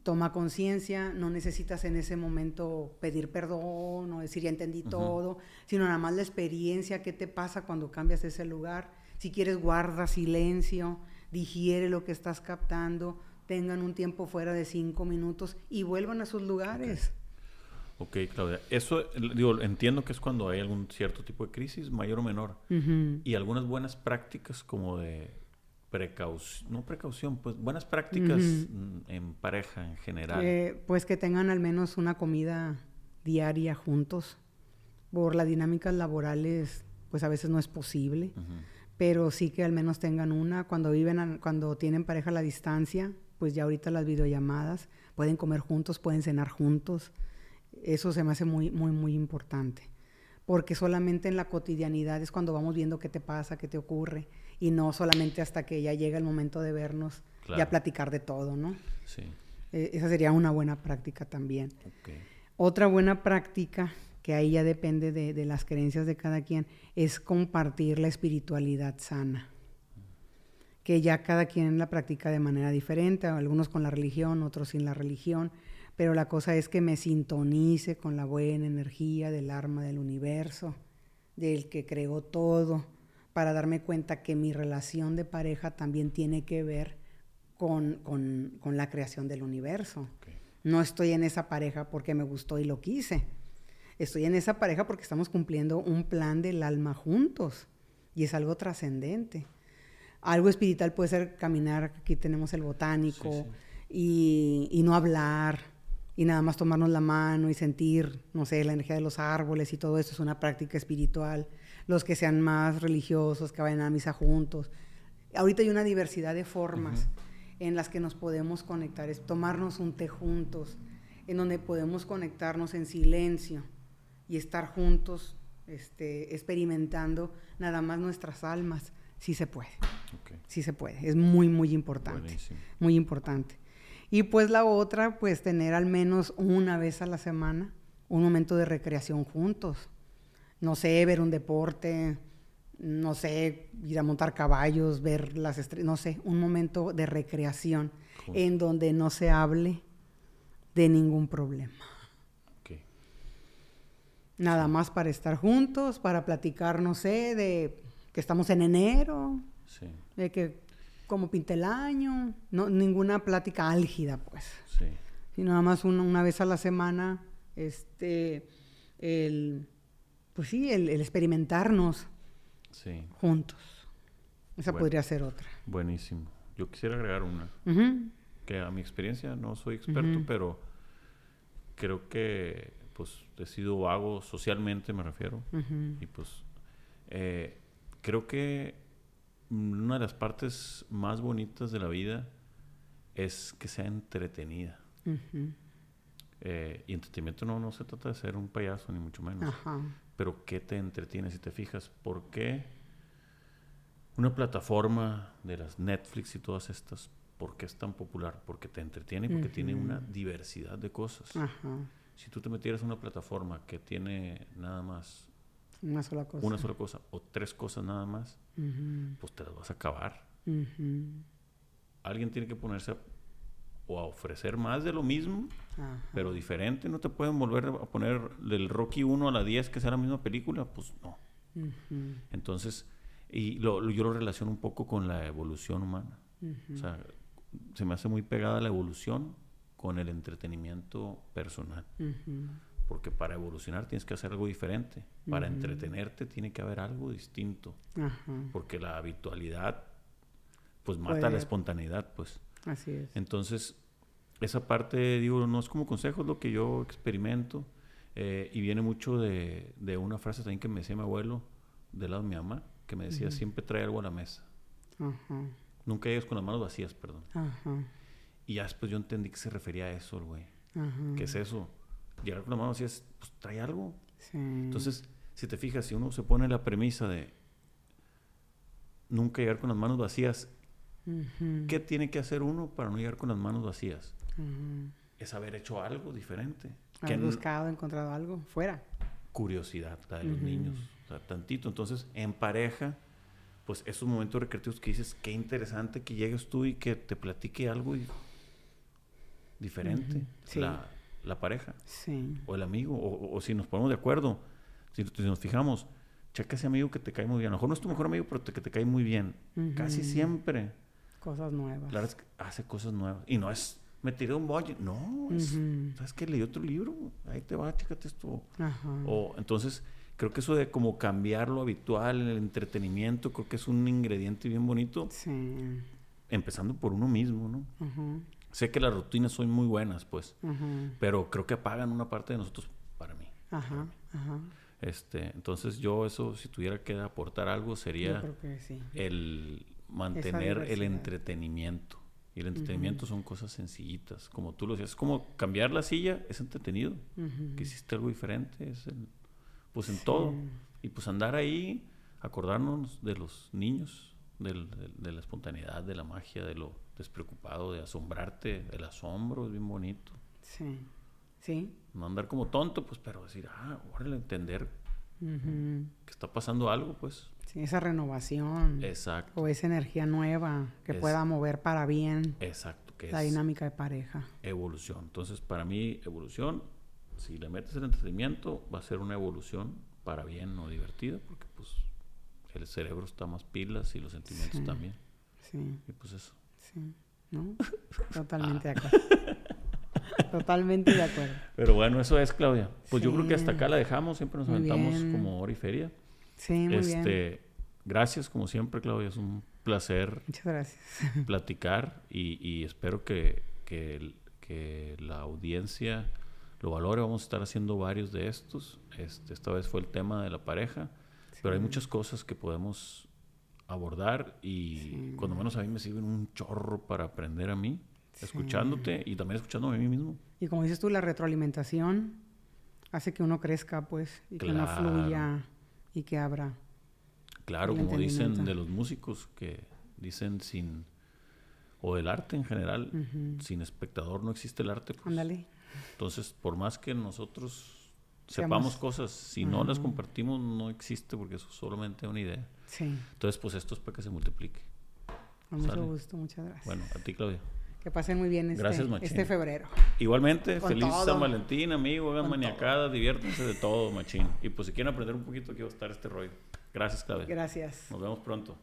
Toma conciencia, no necesitas en ese momento pedir perdón o decir ya entendí todo, sino nada más la experiencia, qué te pasa cuando cambias ese lugar. Si quieres, guarda silencio, digiere lo que estás captando, tengan un tiempo fuera de cinco minutos y vuelvan a sus lugares. Ok, Claudia. Eso, digo, entiendo que es cuando hay algún cierto tipo de crisis, mayor o menor. Y algunas buenas prácticas como de precaución, no precaución, pues buenas prácticas en pareja en general. Eh, pues que tengan al menos una comida diaria juntos. Por las dinámicas laborales, pues a veces no es posible, pero sí que al menos tengan una. Cuando viven, a- cuando tienen pareja a la distancia, pues ya ahorita las videollamadas, pueden comer juntos, pueden cenar juntos. Eso se me hace muy, muy, muy importante. Porque solamente en la cotidianidad es cuando vamos viendo qué te pasa, qué te ocurre, y no solamente hasta que ya llega el momento de vernos, Claro. ya platicar de todo, ¿no? Sí. Eh, esa sería una buena práctica también. Ok. Otra buena práctica, que ahí ya depende de, de las creencias de cada quien, es compartir la espiritualidad sana. Que ya cada quien la practica de manera diferente, algunos con la religión, otros sin la religión, pero la cosa es que me sintonice con la buena energía del arma del universo, del que creó todo, para darme cuenta que mi relación de pareja también tiene que ver con, con- con la creación del universo. No estoy en esa pareja porque me gustó y lo quise. Estoy en esa pareja porque estamos cumpliendo un plan del alma juntos y es algo trascendente. Algo espiritual puede ser caminar, aquí tenemos el botánico, Sí, sí. Y, y no hablar y nada más tomarnos la mano y sentir, no sé, la energía de los árboles y todo eso es una práctica espiritual. Los que sean más religiosos, que vayan a misa juntos. Ahorita hay una diversidad de formas. en las que nos podemos conectar, es tomarnos un té juntos, en donde podemos conectarnos en silencio y estar juntos este, experimentando nada más nuestras almas, sí se puede. Sí se puede, es muy, muy importante. Muy importante. Y pues la otra, pues tener al menos una vez a la semana un momento de recreación juntos. No sé, ver un deporte, no sé, ir a montar caballos, ver las estrellas, no sé, un momento de recreación en donde no se hable de ningún problema. Nada más para estar juntos, para platicar, no sé, de que estamos en enero, de que como pinta el año, no, ninguna plática álgida, pues. Sí. Sino nada más una, vez a la semana, este, el, pues sí, el, experimentarnos juntos. Esa podría ser otra. Buenísimo. Yo quisiera agregar una. Que a mi experiencia no soy experto, pero creo que pues he sido vago socialmente, me refiero. Y pues eh, creo que una de las partes más bonitas de la vida es que sea entretenida. Eh, y entretenimiento no, no se trata de ser un payaso, ni mucho menos. Pero ¿qué te entretiene si te fijas? ¿Por qué una plataforma de las Netflix y todas estas, por qué es tan popular? Porque te entretiene y porque tiene una diversidad de cosas. Si tú te metieras en una plataforma que tiene nada más una sola cosa, una sola cosa o tres cosas nada más, pues te las vas a acabar. Alguien tiene que ponerse a, o a ofrecer más de lo mismo, pero diferente. No te pueden volver a poner del Rocky 1 a la 10 que sea la misma película, pues no. Entonces, y lo, yo lo relaciono un poco con la evolución humana. O sea, se me hace muy pegada la evolución con el entretenimiento personal. Porque para evolucionar tienes que hacer algo diferente. Para entretenerte tiene que haber algo distinto. Porque la habitualidad, pues mata la espontaneidad, pues. Así es. Entonces, esa parte, digo, no es como consejo, es lo que yo experimento. Eh, y viene mucho de, de, una frase también que me decía mi abuelo, del lado de mi mamá, que me decía, siempre trae algo a la mesa. Nunca llegues con las manos vacías, perdón. Y ya después yo entendí que se refería a eso, güey. ¿Qué es eso? Llegar con la mano así es, pues trae algo. Sí. Entonces, si te fijas, si uno se pone la premisa de nunca llegar con las manos vacías, ¿qué tiene que hacer uno para no llegar con las manos vacías? Es haber hecho algo diferente. Haber buscado, encontrado algo fuera. Curiosidad, la de los niños. O sea, tantito. Entonces, en pareja, pues esos momentos recreativos que dices, qué interesante que llegues tú y que te platique algo y diferente. la, la, pareja. Sí. O el amigo. O, si nos ponemos de acuerdo. Si, nos fijamos, checa ese amigo que te cae muy bien. A lo mejor no es tu mejor amigo, pero que te cae muy bien. Casi siempre. Cosas nuevas. Claro, es que hace cosas nuevas. Y no es, me tiré un bollo. No, es, ¿sabes qué? Leí otro libro. Ahí te va, chécate esto. O entonces, creo que eso de como cambiar lo habitual, el entretenimiento, creo que es un ingrediente bien bonito. Sí. Empezando por uno mismo, ¿no? Sé que las rutinas son muy buenas, pues, pero creo que apagan una parte de nosotros para mí. Ajá, ajá. Este, entonces yo eso, si tuviera que aportar algo, sería el mantener el entretenimiento. Y el entretenimiento son cosas sencillitas, como tú lo decías. Es como cambiar la silla, es entretenido. Que hiciste algo diferente, es pues en todo. Y pues andar ahí, acordarnos de los niños, de la espontaneidad, de la magia, de lo despreocupado, de asombrarte, el asombro es bien bonito. Sí, sí. No andar como tonto, pues, pero decir, ah, órale, entender que está pasando algo, pues. Sí, esa renovación. Exacto. O esa energía nueva que pueda mover para bien. Exacto. Que la dinámica de pareja. Evolución. Entonces, para mí, evolución, si le metes el entretenimiento, va a ser una evolución para bien o divertida, porque pues el cerebro está más pilas y los sentimientos también. Sí. Y pues eso. Sí, ¿no? [LAUGHS] Totalmente de acuerdo. Totalmente de acuerdo. Pero bueno, eso es, Claudia. Pues yo creo que hasta acá la dejamos. Siempre nos aventamos como hora y feria. Sí, muy este, Gracias, como siempre, Claudia. Es un placer. Muchas gracias. [LAUGHS] Platicar y, espero que, que, la audiencia lo valore. Vamos a estar haciendo varios de estos. Este, esta vez fue el tema de la pareja. Pero hay muchas cosas que podemos abordar y cuando menos a mí me sirven un chorro para aprender a mí, escuchándote y también escuchándome a mí mismo. Y como dices tú, la retroalimentación hace que uno crezca, pues, y que uno fluya y que abra. Claro, como dicen de los músicos, que dicen sin, o del arte en general, sin espectador no existe el arte. Pues. Ándale. Entonces, por más que nosotros sepamos cosas, si no las compartimos, no existe porque eso es solamente una idea. Sí. Entonces, pues esto es para que se multiplique. Con mucho gusto, muchas gracias. Bueno, a ti, Claudia. Que pasen muy bien este, este febrero. Igualmente, feliz San Valentín, amigo. Hagan maniacadas, diviértanse de todo, machín. Y pues si quieren aprender un poquito, aquí va a estar este rollo. Gracias, Claudia. Gracias. Nos vemos pronto.